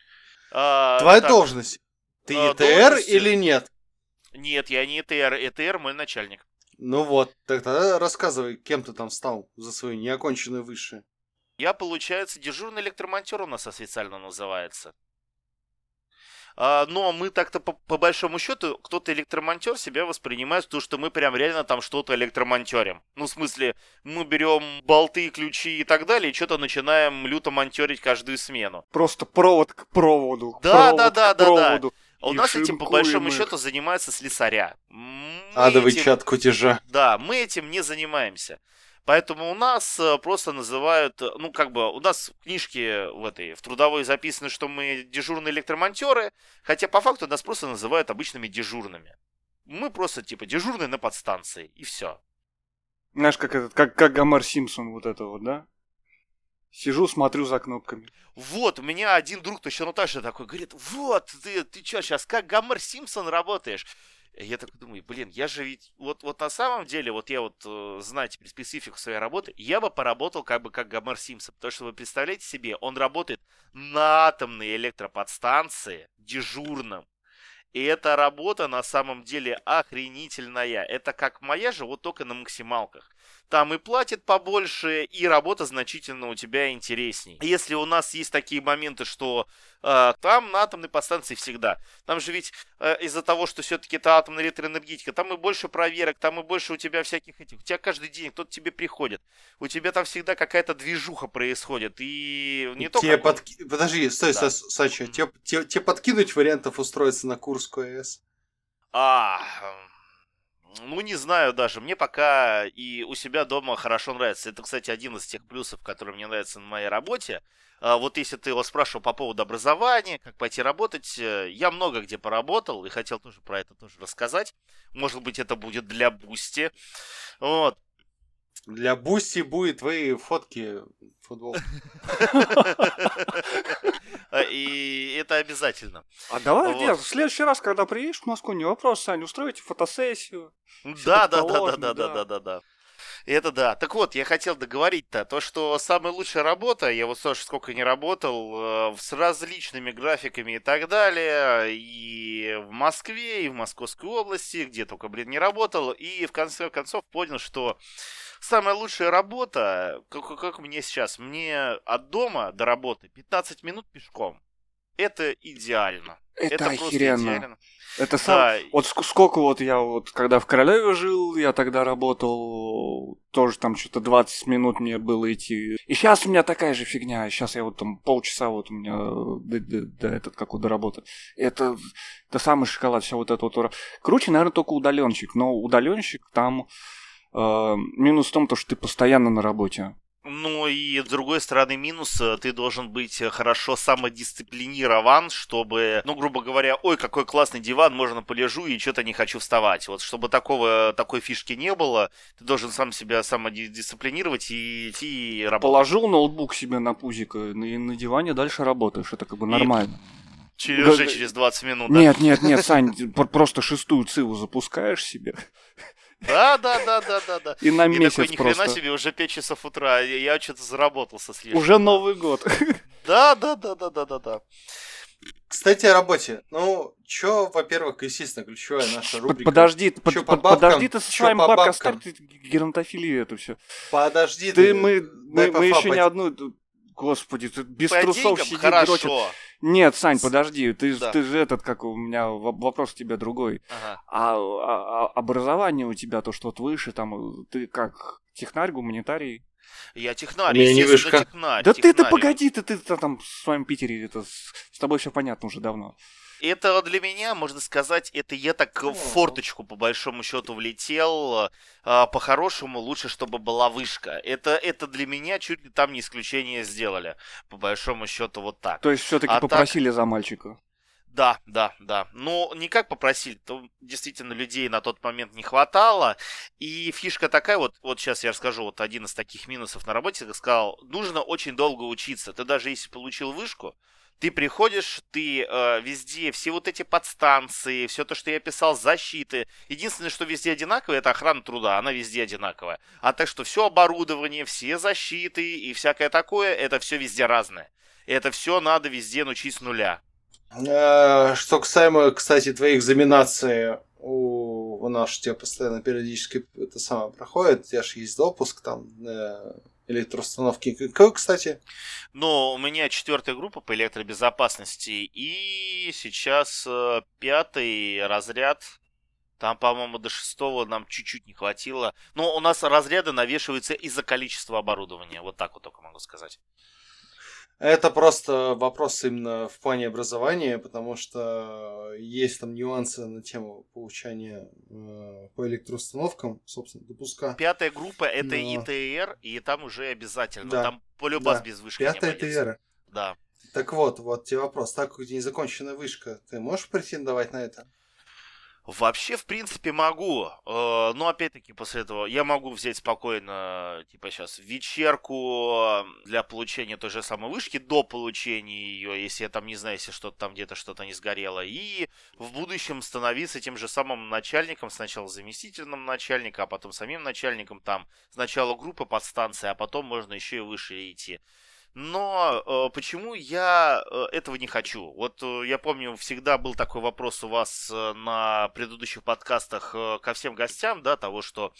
А, Твоя так, должность. Ты а, ЕТР или нет? Нет, я не ЕТР. ЕТР мой начальник. Ну вот, тогда рассказывай, кем ты там стал за свою неоконченную высшее. Я, получается, дежурный электромонтер у нас официально называется. А, но мы так-то по, по большому счету, кто-то электромонтер себя воспринимает, то, что мы прям реально там что-то электромонтерим. Ну, в смысле, мы берем болты, ключи и так далее, и что-то начинаем люто монтерить каждую смену. Просто провод к проводу. Да, провод да, да, да, проводу. да. А у нас этим, по большому их. счету, занимается слесаря. Мы Адовый этим... чат кутежа. Да, мы этим не занимаемся. Поэтому у нас э, просто называют, э, ну, как бы, у нас в книжке в этой, в трудовой записано, что мы дежурные электромонтеры, хотя по факту нас просто называют обычными дежурными. Мы просто, типа, дежурные на подстанции, и все. Знаешь, как этот, как, как Гомер Симпсон, вот это вот, да? Сижу, смотрю за кнопками. Вот, у меня один друг точно так же такой говорит, вот, ты, ты что, сейчас как Гомер Симпсон работаешь? Я так думаю, блин, я же ведь, вот, вот на самом деле, вот я вот э, знаю теперь специфику своей работы, я бы поработал как бы как Гомер Симпсон, потому что вы представляете себе, он работает на атомной электроподстанции дежурным. И эта работа на самом деле охренительная. Это как моя же, вот только на максималках там и платит побольше, и работа значительно у тебя интересней. Если у нас есть такие моменты, что э, там на атомной подстанции всегда, там же ведь э, из-за того, что все-таки это атомная электроэнергетика, там и больше проверок, там и больше у тебя всяких этих, у тебя каждый день кто-то тебе приходит, у тебя там всегда какая-то движуха происходит, и не тебе только... Подки... Подожди, стой, да. Сача, тебе, тебе, тебе подкинуть вариантов устроиться на Курскую АЭС? А, ну, не знаю даже. Мне пока и у себя дома хорошо нравится. Это, кстати, один из тех плюсов, которые мне нравятся на моей работе. А вот если ты его спрашивал по поводу образования, как пойти работать, э, я много где поработал и хотел тоже про это тоже рассказать. Может быть, это будет для Boosty. Вот. Для Boosty будет твои фотки футбол. И это обязательно. А давай, вот. в следующий раз, когда приедешь в Москву, не вопрос, Сань, устроите фотосессию. Да, да, да, да, да, да, да, да. Это да. Так вот, я хотел договорить-то, то, что самая лучшая работа, я вот тоже сколько не работал, э, с различными графиками и так далее, и в Москве, и в Московской области, где только, блин, не работал, и в конце концов понял, что самая лучшая работа, как, как мне сейчас, мне от дома до работы 15 минут пешком. Это идеально. Это, это охеренно. Идеально. Это сам... да. Вот сколько вот я вот, когда в Королеве жил, я тогда работал, тоже там что-то 20 минут мне было идти. И сейчас у меня такая же фигня. Сейчас я вот там полчаса вот у меня до, до, до этот, как до работы. Это, это самый шоколад, вся вот эта вот... Круче, наверное, только удаленщик. Но удаленщик там Э, минус в том, то, что ты постоянно на работе. Ну и с другой стороны минус, э, ты должен быть э, хорошо самодисциплинирован, чтобы, ну грубо говоря, ой, какой классный диван, можно полежу и что-то не хочу вставать. Вот чтобы такого, такой фишки не было, ты должен сам себя самодисциплинировать и идти и работать. Положил ноутбук себе на пузико и на диване дальше работаешь, это как бы нормально. И... Через, уже через 20 минут. Нет, да? нет, нет, Сань, просто шестую циву запускаешь себе. Да, да, да, да, да, да. И на месяц такой, ни хрена себе, уже 5 часов утра, я, я что-то заработал со слишком. Уже Новый год. Да, да, да, да, да, да, да. Кстати, о работе. Ну, чё, во-первых, естественно, ключевая наша рубрика. Подожди, под, под, подожди ты со своим бабкой, оставь ты геронтофилию эту все. Подожди ты. Мы, мы, мы еще не одну... Господи, ты без По трусов сидит, хорошо. дрочит. Нет, Сань, подожди, ты, да. ты же этот, как у меня вопрос у тебя другой. Ага. А, а, а образование у тебя, то, что вот выше, там, ты как технарь, гуманитарий? Я технарь, я не вышка. технарь. Да ты-то погоди, ты, ты, ты там в своем Питере, это, с тобой все понятно уже давно это для меня, можно сказать, это я так в форточку по большому счету влетел. А, по-хорошему лучше, чтобы была вышка. Это, это для меня чуть ли там не исключение сделали. По большому счету вот так. То есть все-таки а попросили так... за мальчика? Да, да, да. Но не как попросили, то действительно людей на тот момент не хватало. И фишка такая, вот, вот сейчас я расскажу, вот один из таких минусов на работе, как сказал, нужно очень долго учиться. Ты даже если получил вышку, ты приходишь, ты э, везде, все вот эти подстанции, все то, что я писал, защиты. Единственное, что везде одинаковое, это охрана труда, она везде одинаковая. А так что все оборудование, все защиты и всякое такое, это все везде разное. Это все надо везде научить с нуля. Э, что касаемо, кстати, твоих экзаменаций, у, у нас же тебе постоянно периодически это самое проходит, у тебя же есть допуск там э, электроустановки. Какой, кстати? Ну, у меня четвертая группа по электробезопасности, и сейчас э, пятый разряд. Там, по-моему, до шестого нам чуть-чуть не хватило. Но у нас разряды навешиваются из-за количества оборудования. Вот так вот только могу сказать. Это просто вопрос именно в плане образования, потому что есть там нюансы на тему получания э, по электроустановкам, собственно, допуска. Пятая группа это Но... ИТР, и там уже обязательно. Да. Там полюбас да. без вышки Пятая ИТР. Да. Так вот, вот тебе вопрос. Так как у тебя незаконченная вышка, ты можешь претендовать на это? Вообще, в принципе, могу. Э, но опять-таки, после этого я могу взять спокойно, типа сейчас, вечерку для получения той же самой вышки, до получения ее, если я там не знаю, если что-то там где-то что-то не сгорело. И в будущем становиться тем же самым начальником, сначала заместительным начальником, а потом самим начальником, там сначала группа подстанции, а потом можно еще и выше идти. Но э, почему я э, этого не хочу? Вот э, я помню, всегда был такой вопрос у вас э, на предыдущих подкастах э, ко всем гостям, да, того, что,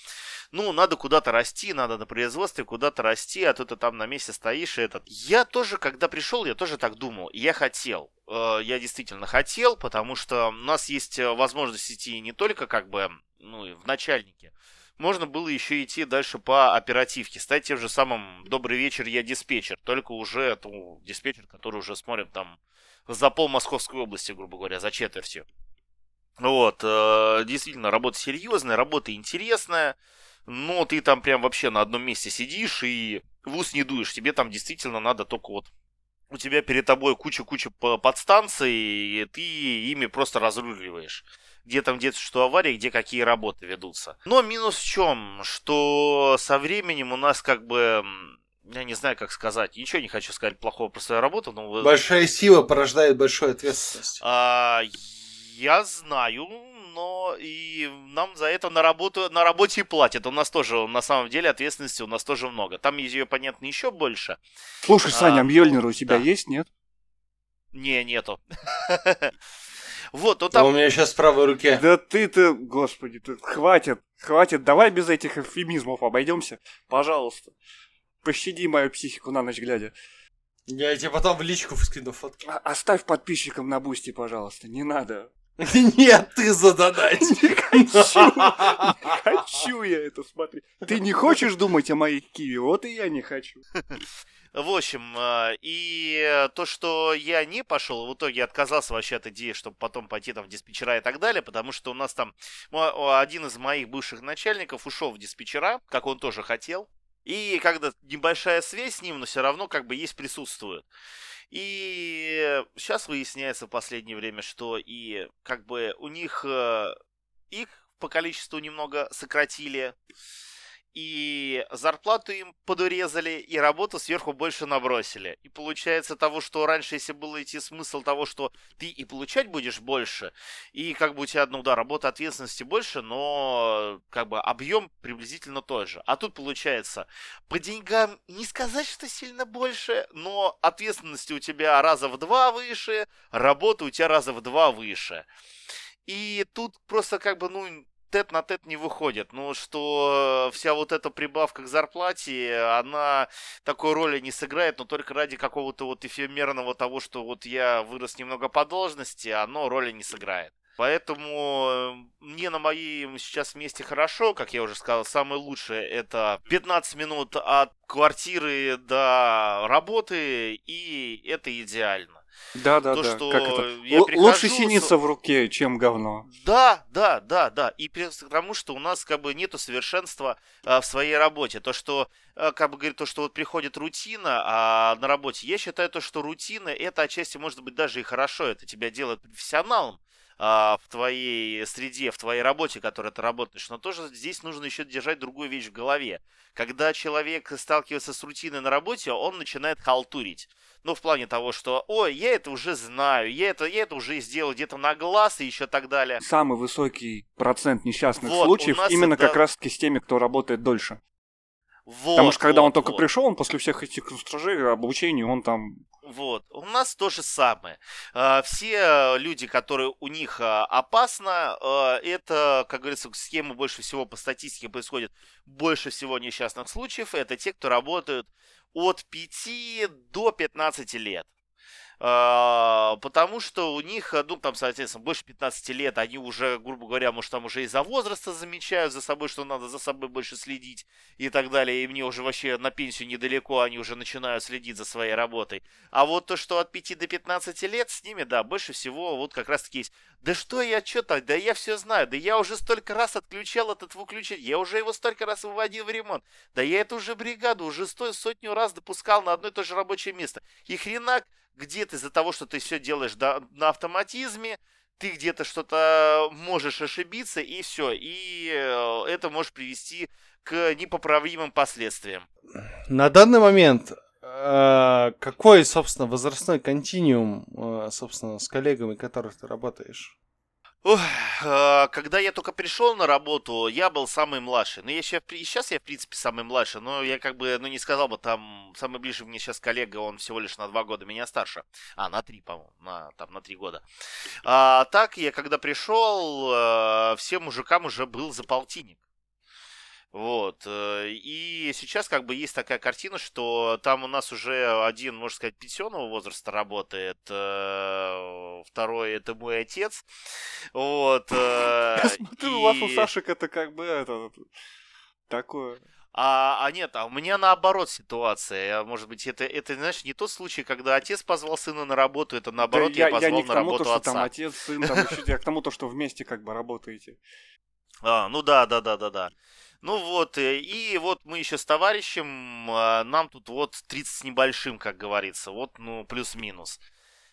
ну, надо куда-то расти, надо на производстве куда-то расти, а то ты там на месте стоишь и этот. Я тоже, когда пришел, я тоже так думал, я хотел. Э, я действительно хотел, потому что у нас есть э, возможность идти не только как бы, ну, в начальнике, можно было еще идти дальше по оперативке, стать тем же самым «Добрый вечер, я диспетчер», только уже ну, диспетчер, который уже смотрим там за пол Московской области, грубо говоря, за четвертью. Вот, э, действительно, работа серьезная, работа интересная, но ты там прям вообще на одном месте сидишь и в ус не дуешь, тебе там действительно надо только вот у тебя перед тобой куча-куча подстанций, и ты ими просто разруливаешь где там где-то что аварии, где какие работы ведутся. Но минус в чем? Что со временем у нас как бы я не знаю, как сказать. Ничего не хочу сказать плохого про свою работу, но... Большая сила порождает большую ответственность. А, я знаю, но и нам за это на работу на работе и платят. У нас тоже, на самом деле, ответственности у нас тоже много. Там ее, понятно, еще больше. Слушай, Саня, а, Мьёльнир у тебя да. есть, нет? Не, нету. Вот, ну там... А у меня сейчас в правой руке. Да ты-то, господи, ты, хватит, хватит, давай без этих эвфемизмов обойдемся, пожалуйста. Пощади мою психику на ночь глядя. Я тебе потом в личку скину фотку. А оставь подписчикам на Boosty, пожалуйста, не надо. Нет, ты задонать. Не хочу, не хочу я это смотреть. Ты не хочешь думать о моих киви, вот и я не хочу. В общем, а, и то, что я не пошел, в итоге отказался вообще от идеи, чтобы потом пойти там в диспетчера и так далее, потому что у нас там один из моих бывших начальников ушел в диспетчера, как он тоже хотел. И когда небольшая связь с ним, но все равно как бы есть присутствует. И сейчас выясняется в последнее время, что и как бы у них э, их по количеству немного сократили и зарплату им подурезали, и работу сверху больше набросили. И получается того, что раньше, если было идти смысл того, что ты и получать будешь больше, и как бы у тебя, ну да, работа ответственности больше, но как бы объем приблизительно тот же. А тут получается, по деньгам не сказать, что сильно больше, но ответственности у тебя раза в два выше, работа у тебя раза в два выше. И тут просто как бы, ну, тет на тет не выходит. Ну, что вся вот эта прибавка к зарплате, она такой роли не сыграет, но только ради какого-то вот эфемерного того, что вот я вырос немного по должности, оно роли не сыграет. Поэтому э, мне на моем сейчас месте хорошо, как я уже сказал, самое лучшее это 15 минут от квартиры до работы, и это идеально. Да, да, То, да. Что как это? Я прихожу, Лучше синица в руке, чем говно. Да, да, да, да. И потому что у нас как бы нету совершенства а, в своей работе. То, что а, как бы говорит, то, что вот приходит рутина а, на работе. Я считаю то, что рутина это отчасти может быть даже и хорошо. Это тебя делает профессионалом в твоей среде, в твоей работе, которой ты работаешь. Но тоже здесь нужно еще держать другую вещь в голове. Когда человек сталкивается с рутиной на работе, он начинает халтурить. Ну, в плане того, что, ой, я это уже знаю, я это, я это уже сделал где-то на глаз и еще так далее. Самый высокий процент несчастных вот, случаев именно это... как раз-таки с теми, кто работает дольше. Вот, Потому что когда вот, он только вот. пришел, он после всех этих стражей обучений, он там Вот, у нас то же самое. А, все люди, которые у них а, опасно, а, это, как говорится, схемы больше всего по статистике происходит больше всего несчастных случаев. Это те, кто работают от 5 до 15 лет. А, потому что у них, ну, там, соответственно, больше 15 лет, они уже, грубо говоря, может, там уже из-за возраста замечают за собой, что надо за собой больше следить и так далее, и мне уже вообще на пенсию недалеко, они уже начинают следить за своей работой. А вот то, что от 5 до 15 лет, с ними, да, больше всего вот как раз таки есть. Да что я, что то да я все знаю, да я уже столько раз отключал этот выключатель, я уже его столько раз выводил в ремонт, да я эту уже бригаду уже сто, сотню раз допускал на одно и то же рабочее место. И хренак где-то из-за того, что ты все делаешь на автоматизме, ты где-то что-то можешь ошибиться, и все. И э, это может привести к непоправимым последствиям. На данный момент э, какой, собственно, возрастной континуум, э, собственно, с коллегами, которых ты работаешь? Ох, а, когда я только пришел на работу, я был самый младший. Ну, я сейчас, сейчас я, в принципе, самый младший, но я как бы, ну, не сказал бы, там, самый ближний мне сейчас коллега, он всего лишь на два года меня старше. А, на три, по-моему, на, там, на три года. А так, я когда пришел, а, всем мужикам уже был за полтинник. Вот. Э, и сейчас как бы есть такая картина, что там у нас уже один, можно сказать, пенсионного возраста работает, э, второй это мой отец. Вот. Э, Я смотрю, у вас у Сашек это как бы это такое. А, а нет, а у меня наоборот ситуация. Может быть, это, это, знаешь, не тот случай, когда отец позвал сына на работу, это наоборот да я, я позвал я не к тому, на работу то, отца. Что там отец, сын, там еще, я к тому, то, что вместе как бы работаете. А, ну да, да, да, да, да. Ну вот, э, и вот мы еще с товарищем, а, нам тут вот 30 с небольшим, как говорится, вот, ну, плюс-минус.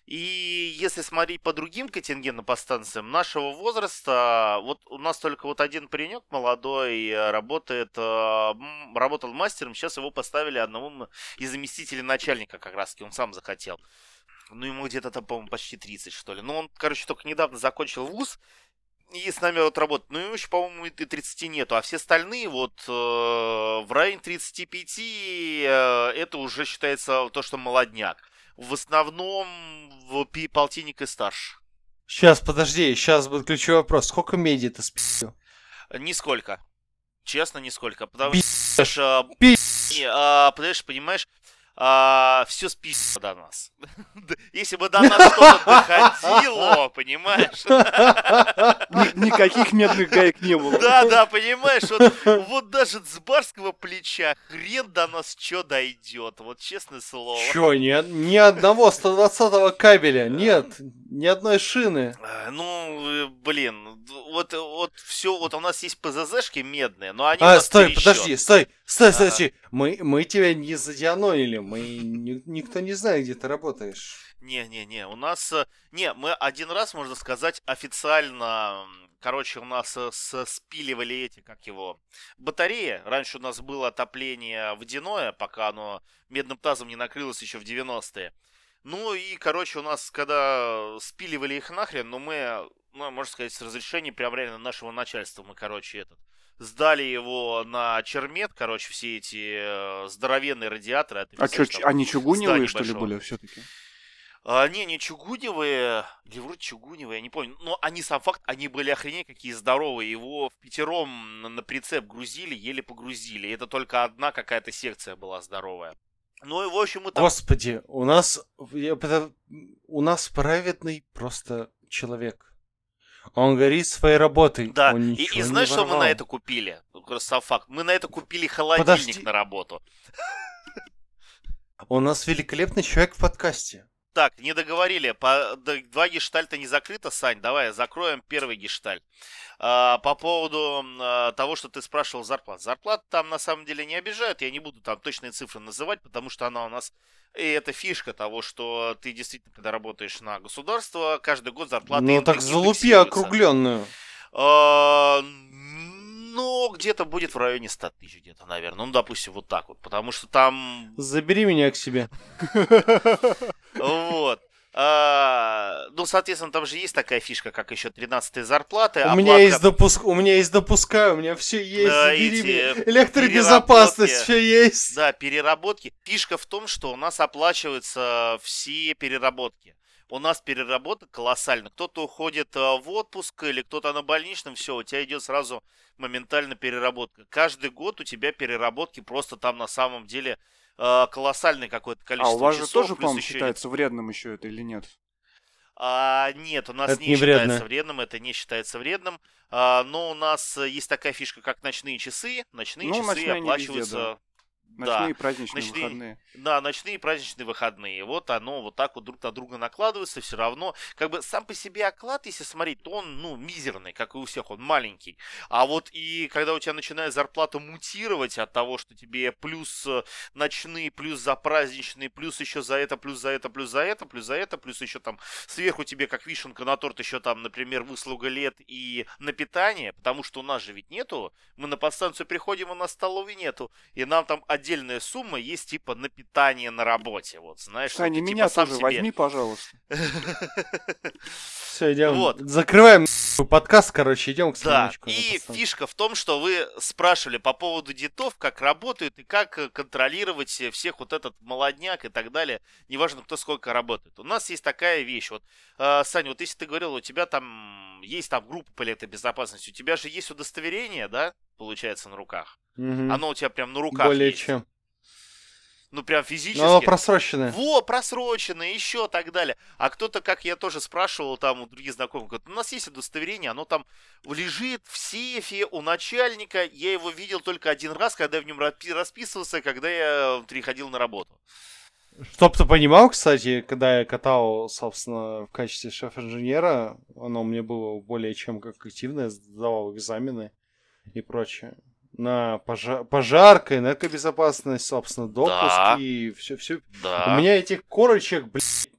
И если смотреть по другим контингентным по станциям нашего возраста, вот у нас только вот один паренек молодой э, работает, э, работал мастером, сейчас его поставили одному из заместителей начальника как раз, он сам захотел. Ну, ему где-то там, по-моему, почти 30, что ли. Ну, он, короче, только недавно закончил вуз, и с нами вот работают. Ну, еще, по-моему, и 30 нету. А все остальные вот э, в районе 35 э, это уже считается то, что молодняк. В основном в полтинник и старше. Сейчас, подожди, сейчас будет ключевой вопрос. Сколько меди ты спил? Нисколько. Честно, нисколько. Потому что... Пи... А, понимаешь, а, все списано до нас. Если бы до нас что-то доходило, понимаешь? Никаких медных гаек не было. Да, да, понимаешь, вот, вот даже с барского плеча хрен до нас что дойдет, вот честное слово. Че, ни, ни одного 120 кабеля, нет, ни одной шины. А, ну, э, блин, вот, вот все, вот у нас есть ПЗЗшки медные, но они А, стой, трещат. подожди, стой, стой, стой, стой. Мы, мы тебя не задианонили, мы ни, никто не знает, где ты работаешь. Не-не-не, у нас... Э, не, мы один раз, можно сказать, официально... Короче, у нас э, спиливали эти, как его, батареи. Раньше у нас было отопление водяное, пока оно медным тазом не накрылось еще в 90-е. Ну и, короче, у нас, когда спиливали их нахрен, но ну, мы, ну, можно сказать, с разрешения прям реально нашего начальства, мы, короче, этот, сдали его на чермет, короче, все эти э, здоровенные радиаторы. А что, они чугуневые, что ли, были все-таки? А, не, не чугуневые, или вроде чугуневые, я не помню. Но они, сам факт, они были охренеть какие здоровые. Его в пятером на прицеп грузили, еле погрузили. Это только одна какая-то секция была здоровая. Ну и в общем это... Господи, у нас... У нас праведный просто человек. Он горит своей работой. Да, и, и знаешь, что мы на это купили? Просто факт. Мы на это купили холодильник Подожди. на работу. У нас великолепный человек в подкасте. Так, не договорили. По, два гештальта не закрыто, Сань. Давай закроем первый гештальт. А, по поводу а, того, что ты спрашивал зарплат. Зарплат там на самом деле не обижают. Я не буду там точные цифры называть, потому что она у нас... И это фишка того, что ты действительно, когда работаешь на государство, каждый год зарплата Ну так залупи округленную. А, ну, где-то будет в районе 100 тысяч где-то, наверное. Ну, допустим, вот так вот. Потому что там... Забери меня к себе. Вот. А, ну, соответственно, там же есть такая фишка, как еще 13 зарплаты. У оплатка... меня есть допуск, у меня есть допуска, у меня все есть. Да, эти электробезопасность, все есть. Да, переработки. Фишка в том, что у нас оплачиваются все переработки. У нас переработок колоссально. Кто-то уходит а, в отпуск или кто-то на больничном, все, у тебя идет сразу моментально переработка. Каждый год у тебя переработки просто там на самом деле э, колоссальное какое-то количество А у вас часов, же тоже, по-моему, считается вредным еще это или нет? А, нет, у нас это не, не считается вредным, это не считается вредным. А, но у нас есть такая фишка, как ночные часы. Ночные ну, часы оплачиваются. Везде, да. Ночные да. праздничные ночные, выходные. Да, ночные праздничные выходные. Вот оно вот так вот друг на друга накладывается, все равно. Как бы сам по себе оклад, если смотреть, то он, ну, мизерный, как и у всех, он маленький. А вот и когда у тебя начинает зарплата мутировать от того, что тебе плюс э, ночные, плюс за праздничные, плюс еще за это, плюс за это, плюс за это, плюс за это, плюс еще там сверху тебе, как вишенка на торт, еще там, например, выслуга лет и на питание, потому что у нас же ведь нету. Мы на подстанцию приходим, у нас столовой нету. И нам там отдельная сумма есть типа на питание на работе. Вот, знаешь, Саня, ты, меня типа, тоже себе... возьми, пожалуйста. Все, идем. Вот. Закрываем подкаст, короче, идем к Да, и фишка в том, что вы спрашивали по поводу дитов, как работают и как э, контролировать всех вот этот молодняк и так далее. Неважно, кто сколько работает. У нас есть такая вещь. Вот, э, Саня, вот если ты говорил, у тебя там есть там группа по электробезопасности, у тебя же есть удостоверение, да, получается, на руках? Угу. Оно у тебя прям на руках Более есть. чем ну прям физически. Но просроченное. Во, просроченное, еще так далее. А кто-то, как я тоже спрашивал там у других знакомых, говорит, у нас есть удостоверение, оно там лежит в сейфе у начальника. Я его видел только один раз, когда я в нем расписывался, когда я приходил на работу. Чтоб ты понимал, кстати, когда я катал, собственно, в качестве шеф-инженера, оно мне было более чем как активное, сдавал экзамены и прочее на пожар, пожарка, энергобезопасность, собственно, допуск да. и все, все. Да. У меня этих корочек, блядь,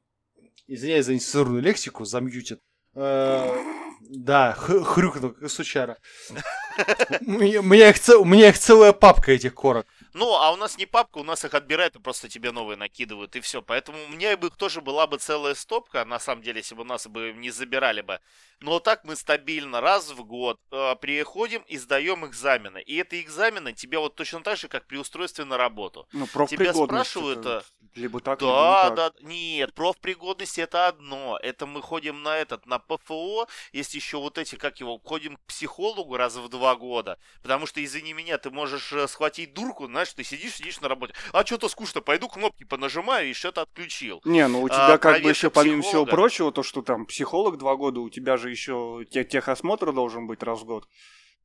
извиняюсь за нецензурную лексику, замьютит. Э, да, хрюкнул, сучара. У меня их целая папка этих корок. Ну, а у нас не папка, у нас их отбирают и просто тебе новые накидывают, и все. Поэтому у меня бы тоже была бы целая стопка, на самом деле, если бы нас бы не забирали бы. Но так мы стабильно раз в год э, приходим и сдаем экзамены. И это экзамены тебе вот точно так же, как при устройстве на работу. Ну, Тебя спрашивают... Это, либо так, да, либо не так. Да, нет, профпригодность это одно. Это мы ходим на этот, на ПФО. Есть еще вот эти, как его, ходим к психологу раз в два года. Потому что, извини меня, ты можешь э, схватить дурку, знаешь, ты сидишь, сидишь на работе. А что-то скучно, пойду кнопки понажимаю и что-то отключил. Не, ну у а, тебя а, как бы еще помимо всего прочего, то, что там психолог два года, у тебя же еще техосмотр должен быть раз в год.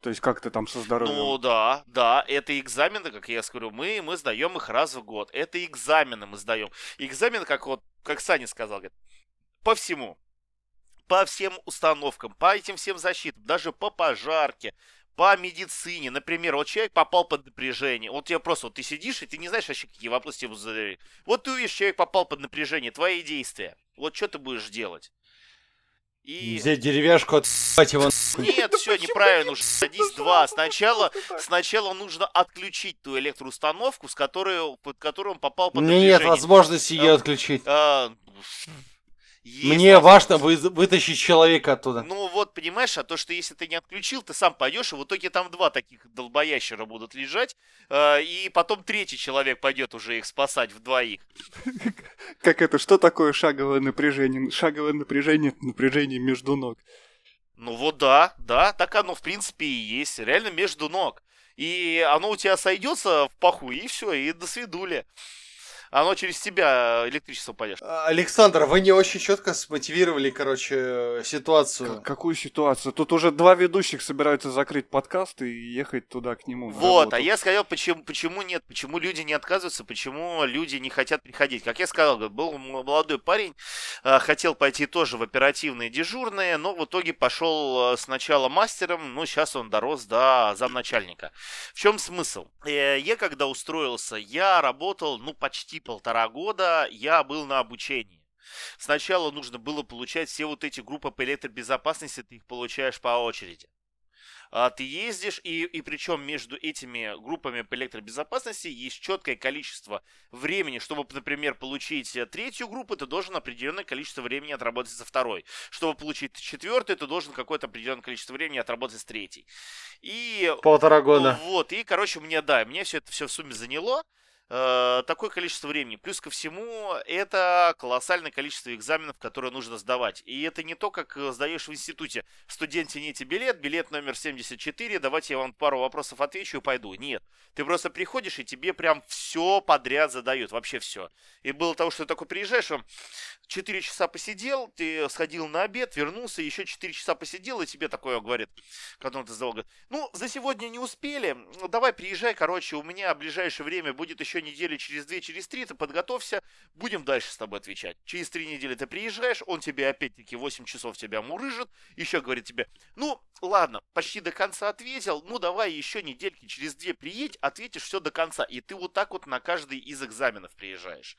То есть как ты там со здоровьем? Ну да, да, это экзамены, как я говорю, мы, мы сдаем их раз в год. Это экзамены мы сдаем. Экзамен, как вот, как Саня сказал, говорит, по всему. По всем установкам, по этим всем защитам, даже по пожарке, по медицине. Например, вот человек попал под напряжение. Вот тебе просто, вот ты сидишь, и ты не знаешь вообще, какие вопросы тебе задают. Вот ты увидишь, человек попал под напряжение, твои действия. Вот что ты будешь делать? И... Взять деревяшку, отъебать его. Нет, все неправильно, уже садись два. Сначала, сначала нужно отключить ту электроустановку, с которой, под которую он попал под Нет возможности ее отключить. А, есть Мне важно вы, вытащить человека оттуда. Ну вот, понимаешь, а то, что если ты не отключил, ты сам пойдешь, и в итоге там два таких долбоящера будут лежать, э, и потом третий человек пойдет уже их спасать в двоих. Как это, что такое шаговое напряжение? Шаговое напряжение — напряжение между ног. Ну вот да, да, так оно в принципе и есть, реально между ног. И оно у тебя сойдется в паху, и все, и до свидули оно через тебя электричество пойдет. А, Александр, вы не очень четко смотивировали, короче, ситуацию. К- какую ситуацию? Тут уже два ведущих собираются закрыть подкаст и ехать туда к нему. Вот, а я сказал, почему, почему нет, почему люди не отказываются, почему люди не хотят приходить. Как я сказал, был молодой парень, а, хотел пойти тоже в оперативные дежурные, но в итоге пошел а, сначала мастером, ну сейчас он дорос до замначальника. В чем смысл? Э, я когда устроился, я работал, ну, почти полтора года я был на обучении. Сначала нужно было получать все вот эти группы по электробезопасности, ты их получаешь по очереди. А, ты ездишь, и, и причем между этими группами по электробезопасности есть четкое количество времени, чтобы, например, получить э, третью группу, ты должен определенное количество времени отработать за второй. Чтобы получить четвертую, ты должен какое-то определенное количество времени отработать с третьей. И... Полтора года. Вот, и, короче, мне, да, мне все это все в сумме заняло э, такое количество времени. Плюс ко всему, это колоссальное количество экзаменов, которые нужно сдавать. И это не то, как э, сдаешь в институте. Студент, тяните билет, билет номер 74, давайте я вам пару вопросов отвечу и пойду. Нет. Ты просто приходишь, и тебе прям все подряд задают, вообще все. И было того, что ты такой приезжаешь, 4 часа посидел, ты сходил на обед, вернулся, еще 4 часа посидел, и тебе такое говорит, когда он ты сдавал, говорит, ну, за сегодня не успели, давай приезжай, короче, у меня в ближайшее время будет еще недели через 2, через 3, ты подготовься, будем дальше с тобой отвечать. Через 3 недели ты приезжаешь, он тебе опять-таки 8 часов тебя мурыжит, еще говорит тебе, ну, ладно, почти до конца ответил, ну, давай еще недельки через 2 приедь, ответишь все до конца, и ты вот так вот на каждый из экзаменов приезжаешь.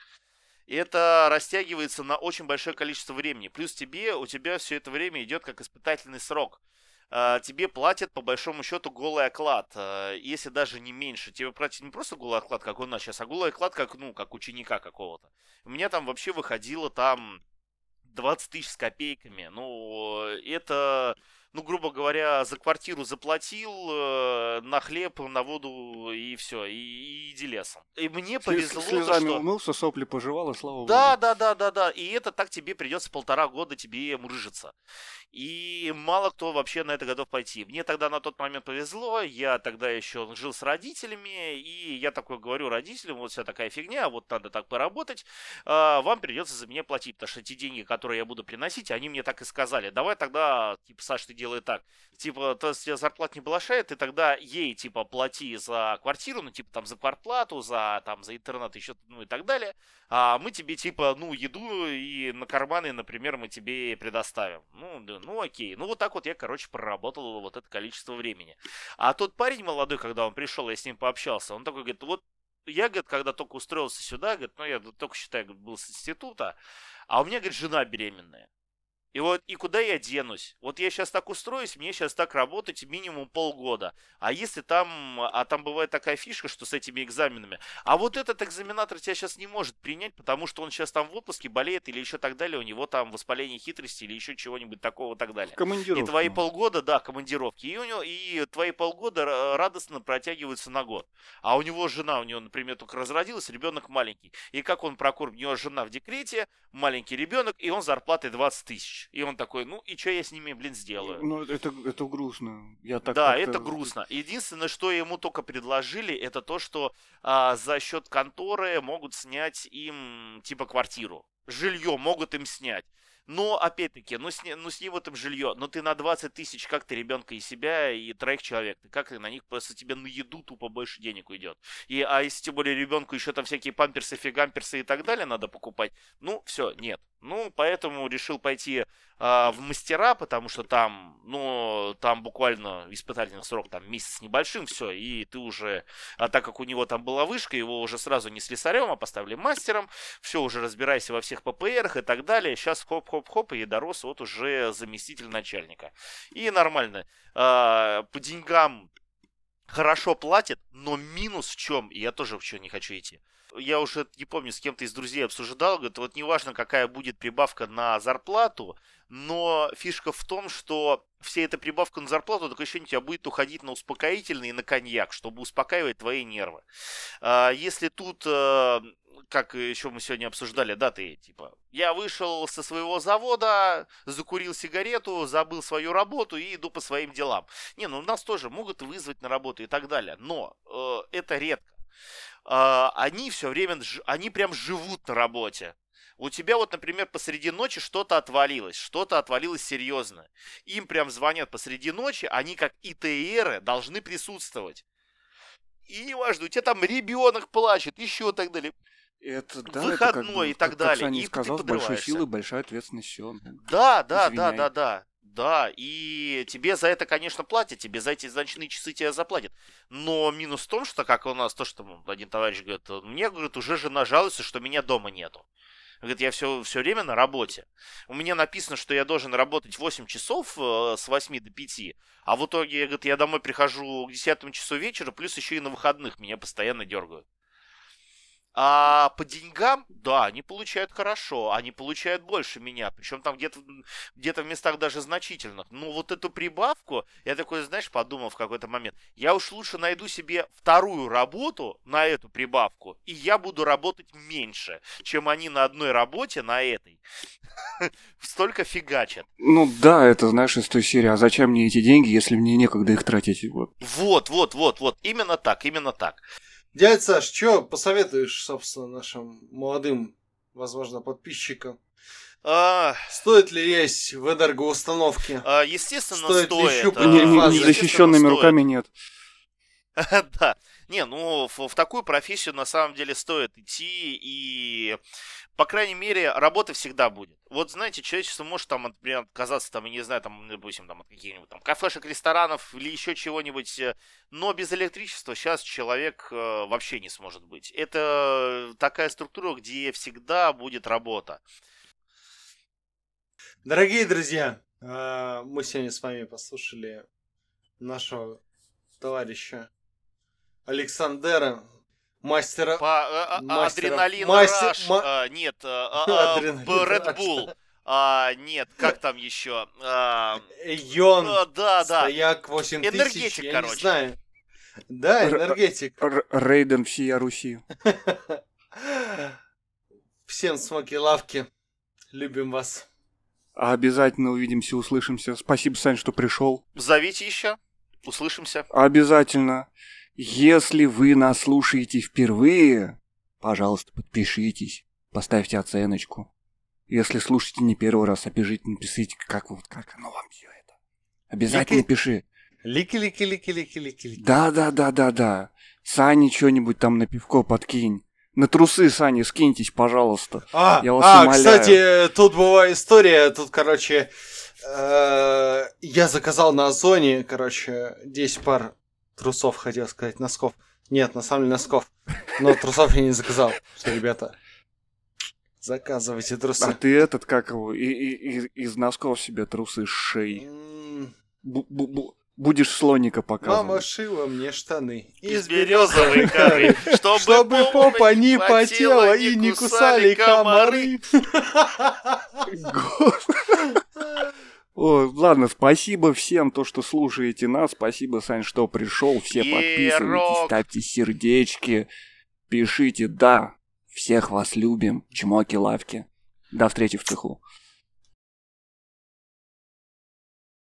И это растягивается на очень большое количество времени. Плюс тебе, у тебя все это время идет как испытательный срок. А, тебе платят по большому счету голый оклад, а, если даже не меньше. Тебе платят не просто голый оклад, как у нас сейчас, а голый оклад, как, ну, как ученика какого-то. У меня там вообще выходило там 20 тысяч с копейками. Ну, это ну, грубо говоря, за квартиру заплатил, э, на хлеб, на воду и все, и, и иди лесом. И мне повезло, Слезами что... умылся, сопли пожевал, и слава да, богу. Да, да, да, да, и это так тебе придется полтора года тебе мурыжиться. И мало кто вообще на это готов пойти. Мне тогда на тот момент повезло, я тогда еще жил с родителями, и я такой говорю родителям, вот вся такая фигня, вот надо так поработать, а, вам придется за меня платить, потому что те деньги, которые я буду приносить, они мне так и сказали, давай тогда, типа, Саш, ты делай так, типа, то есть тебе зарплата не балашает, ты тогда ей, типа, плати за квартиру, ну, типа, там, за квартплату, за, там, за интернет, еще, ну, и так далее, а мы тебе, типа, ну, еду и на карманы, например, мы тебе предоставим. Ну, да, ну, окей. Ну, вот так вот я, короче, проработал вот это количество времени. А тот парень молодой, когда он пришел, я с ним пообщался, он такой говорит, вот я, говорит, когда только устроился сюда, говорит, ну, я только, считаю, был с института, а у меня, говорит, жена беременная. И вот, и куда я денусь? Вот я сейчас так устроюсь, мне сейчас так работать минимум полгода. А если там, а там бывает такая фишка, что с этими экзаменами, а вот этот экзаменатор тебя сейчас не может принять, потому что он сейчас там в отпуске болеет или еще так далее, у него там воспаление хитрости или еще чего-нибудь такого так далее. Командировки. И твои полгода, да, командировки. И, у него, и твои полгода радостно протягиваются на год. А у него жена, у него, например, только разродилась, ребенок маленький. И как он прокормит? У него жена в декрете, маленький ребенок, и он зарплатой 20 тысяч. И он такой, ну и что я с ними, блин, сделаю? Ну, это, это грустно. Я так да, это грустно. Единственное, что ему только предложили, это то, что а, за счет конторы могут снять им, типа, квартиру. Жилье могут им снять. Но, опять-таки, ну, сни, ну сними вот им жилье, но ты на 20 тысяч, как ты ребенка и себя, и троих человек, ты как на них просто тебе на еду тупо больше денег уйдет. И, а если тем более ребенку еще там всякие памперсы, фигамперсы и так далее надо покупать, ну, все, нет. Ну, поэтому решил пойти а, в мастера, потому что там, ну, там буквально испытательный срок, там, месяц небольшим, все, и ты уже, а так как у него там была вышка, его уже сразу не слесарем, а поставили мастером, все, уже разбирайся во всех ППРах и так далее, сейчас хоп-хоп-хоп, и дорос вот уже заместитель начальника. И нормально. А, по деньгам хорошо платят, но минус в чем, и я тоже в чем не хочу идти я уже не помню, с кем-то из друзей обсуждал, говорит, вот неважно, какая будет прибавка на зарплату, но фишка в том, что вся эта прибавка на зарплату, такое ощущение, у тебя будет уходить на успокоительный и на коньяк, чтобы успокаивать твои нервы. А если тут, э, как еще мы сегодня обсуждали, да, ты, типа, я вышел со своего завода, закурил сигарету, забыл свою работу и иду по своим делам. Не, ну нас тоже могут вызвать на работу и так далее, но э, это редко они все время, они прям живут на работе. У тебя вот, например, посреди ночи что-то отвалилось, что-то отвалилось серьезно. Им прям звонят посреди ночи, они как ИТРы должны присутствовать. И неважно, у тебя там ребенок плачет, еще так далее. Это, да, выходной это как бы, и так как, далее. Как Саня сказал, с большой силой большая ответственность все. Да, да, Извиняй. да, да, да. Да, и тебе за это, конечно, платят, тебе за эти ночные часы тебя заплатят. Но минус в том, что, как у нас, то, что один товарищ говорит, мне, говорит, уже жена жалуется, что меня дома нету. Говорит, я все, все время на работе. У меня написано, что я должен работать 8 часов э, с 8 до 5. А в итоге, говорит, я домой прихожу к 10 часу вечера, плюс еще и на выходных меня постоянно дергают. А по деньгам, да, они получают хорошо, они получают больше меня, причем там где-то где в местах даже значительных. Но вот эту прибавку, я такой, знаешь, подумал в какой-то момент, я уж лучше найду себе вторую работу на эту прибавку, и я буду работать меньше, чем они на одной работе на этой. Столько фигачат. Ну да, это знаешь из той серии, а зачем мне эти деньги, если мне некогда их тратить? Вот, вот, вот, вот, вот. именно так, именно так. Дядя Саш, что посоветуешь, собственно, нашим молодым, возможно, подписчикам? А... Стоит ли есть в энергоустановке? А, естественно, стоит. стоит. Ли а... не, Незащищенными руками нет. да. Не, ну, в, в такую профессию на самом деле стоит идти, и, по крайней мере, работа всегда будет. Вот, знаете, человечество может там, например, отказаться, там, я не знаю, там, допустим, там, от каких-нибудь там кафешек, ресторанов или еще чего-нибудь, э, но без электричества сейчас человек э, вообще не сможет быть. Это такая структура, где всегда будет работа. Дорогие друзья, э, мы сегодня с вами послушали нашего товарища Александра, мастера... По, а, мастера адреналин мастер, Rush, ма... а, нет, а, а, Red Bull. А, нет, как там еще? А, Йон. А, да, да. Стояк 8000. Энергетик, я короче. Не знаю. Да, энергетик. Рейден всея Руси. Всем смоки лавки. Любим вас. Обязательно увидимся, услышимся. Спасибо, Сань, что пришел. Зовите еще. Услышимся. Обязательно. Если вы нас слушаете впервые, пожалуйста, подпишитесь, поставьте оценочку. Если слушаете не первый раз, обижите, напишите, как, вот, как оно вам все это. Обязательно лики... пиши. Лики-лики-лики-лики-лики. Да-да-да-да-да. Сане что-нибудь там на пивко подкинь. На трусы, Сани, скиньтесь, пожалуйста. А, Я вас а умоляю. кстати, тут была история, тут, короче, э, я заказал на Озоне, короче, 10 пар трусов, хотел сказать, носков. Нет, на самом деле носков. Но трусов я не заказал. Что, ребята, заказывайте трусы. А ты этот, как его, и, и, и, из носков себе трусы с шеи. Будешь слоника показывать. Мама шила мне штаны из березовой коры, чтобы, чтобы попа не потела и не кусали комары. О, ладно, спасибо всем, то, что слушаете нас. Спасибо, Сань, что пришел. Все подписывайтесь, ставьте сердечки, пишите «да». Всех вас любим. Чмоки-лавки. До встречи в цеху.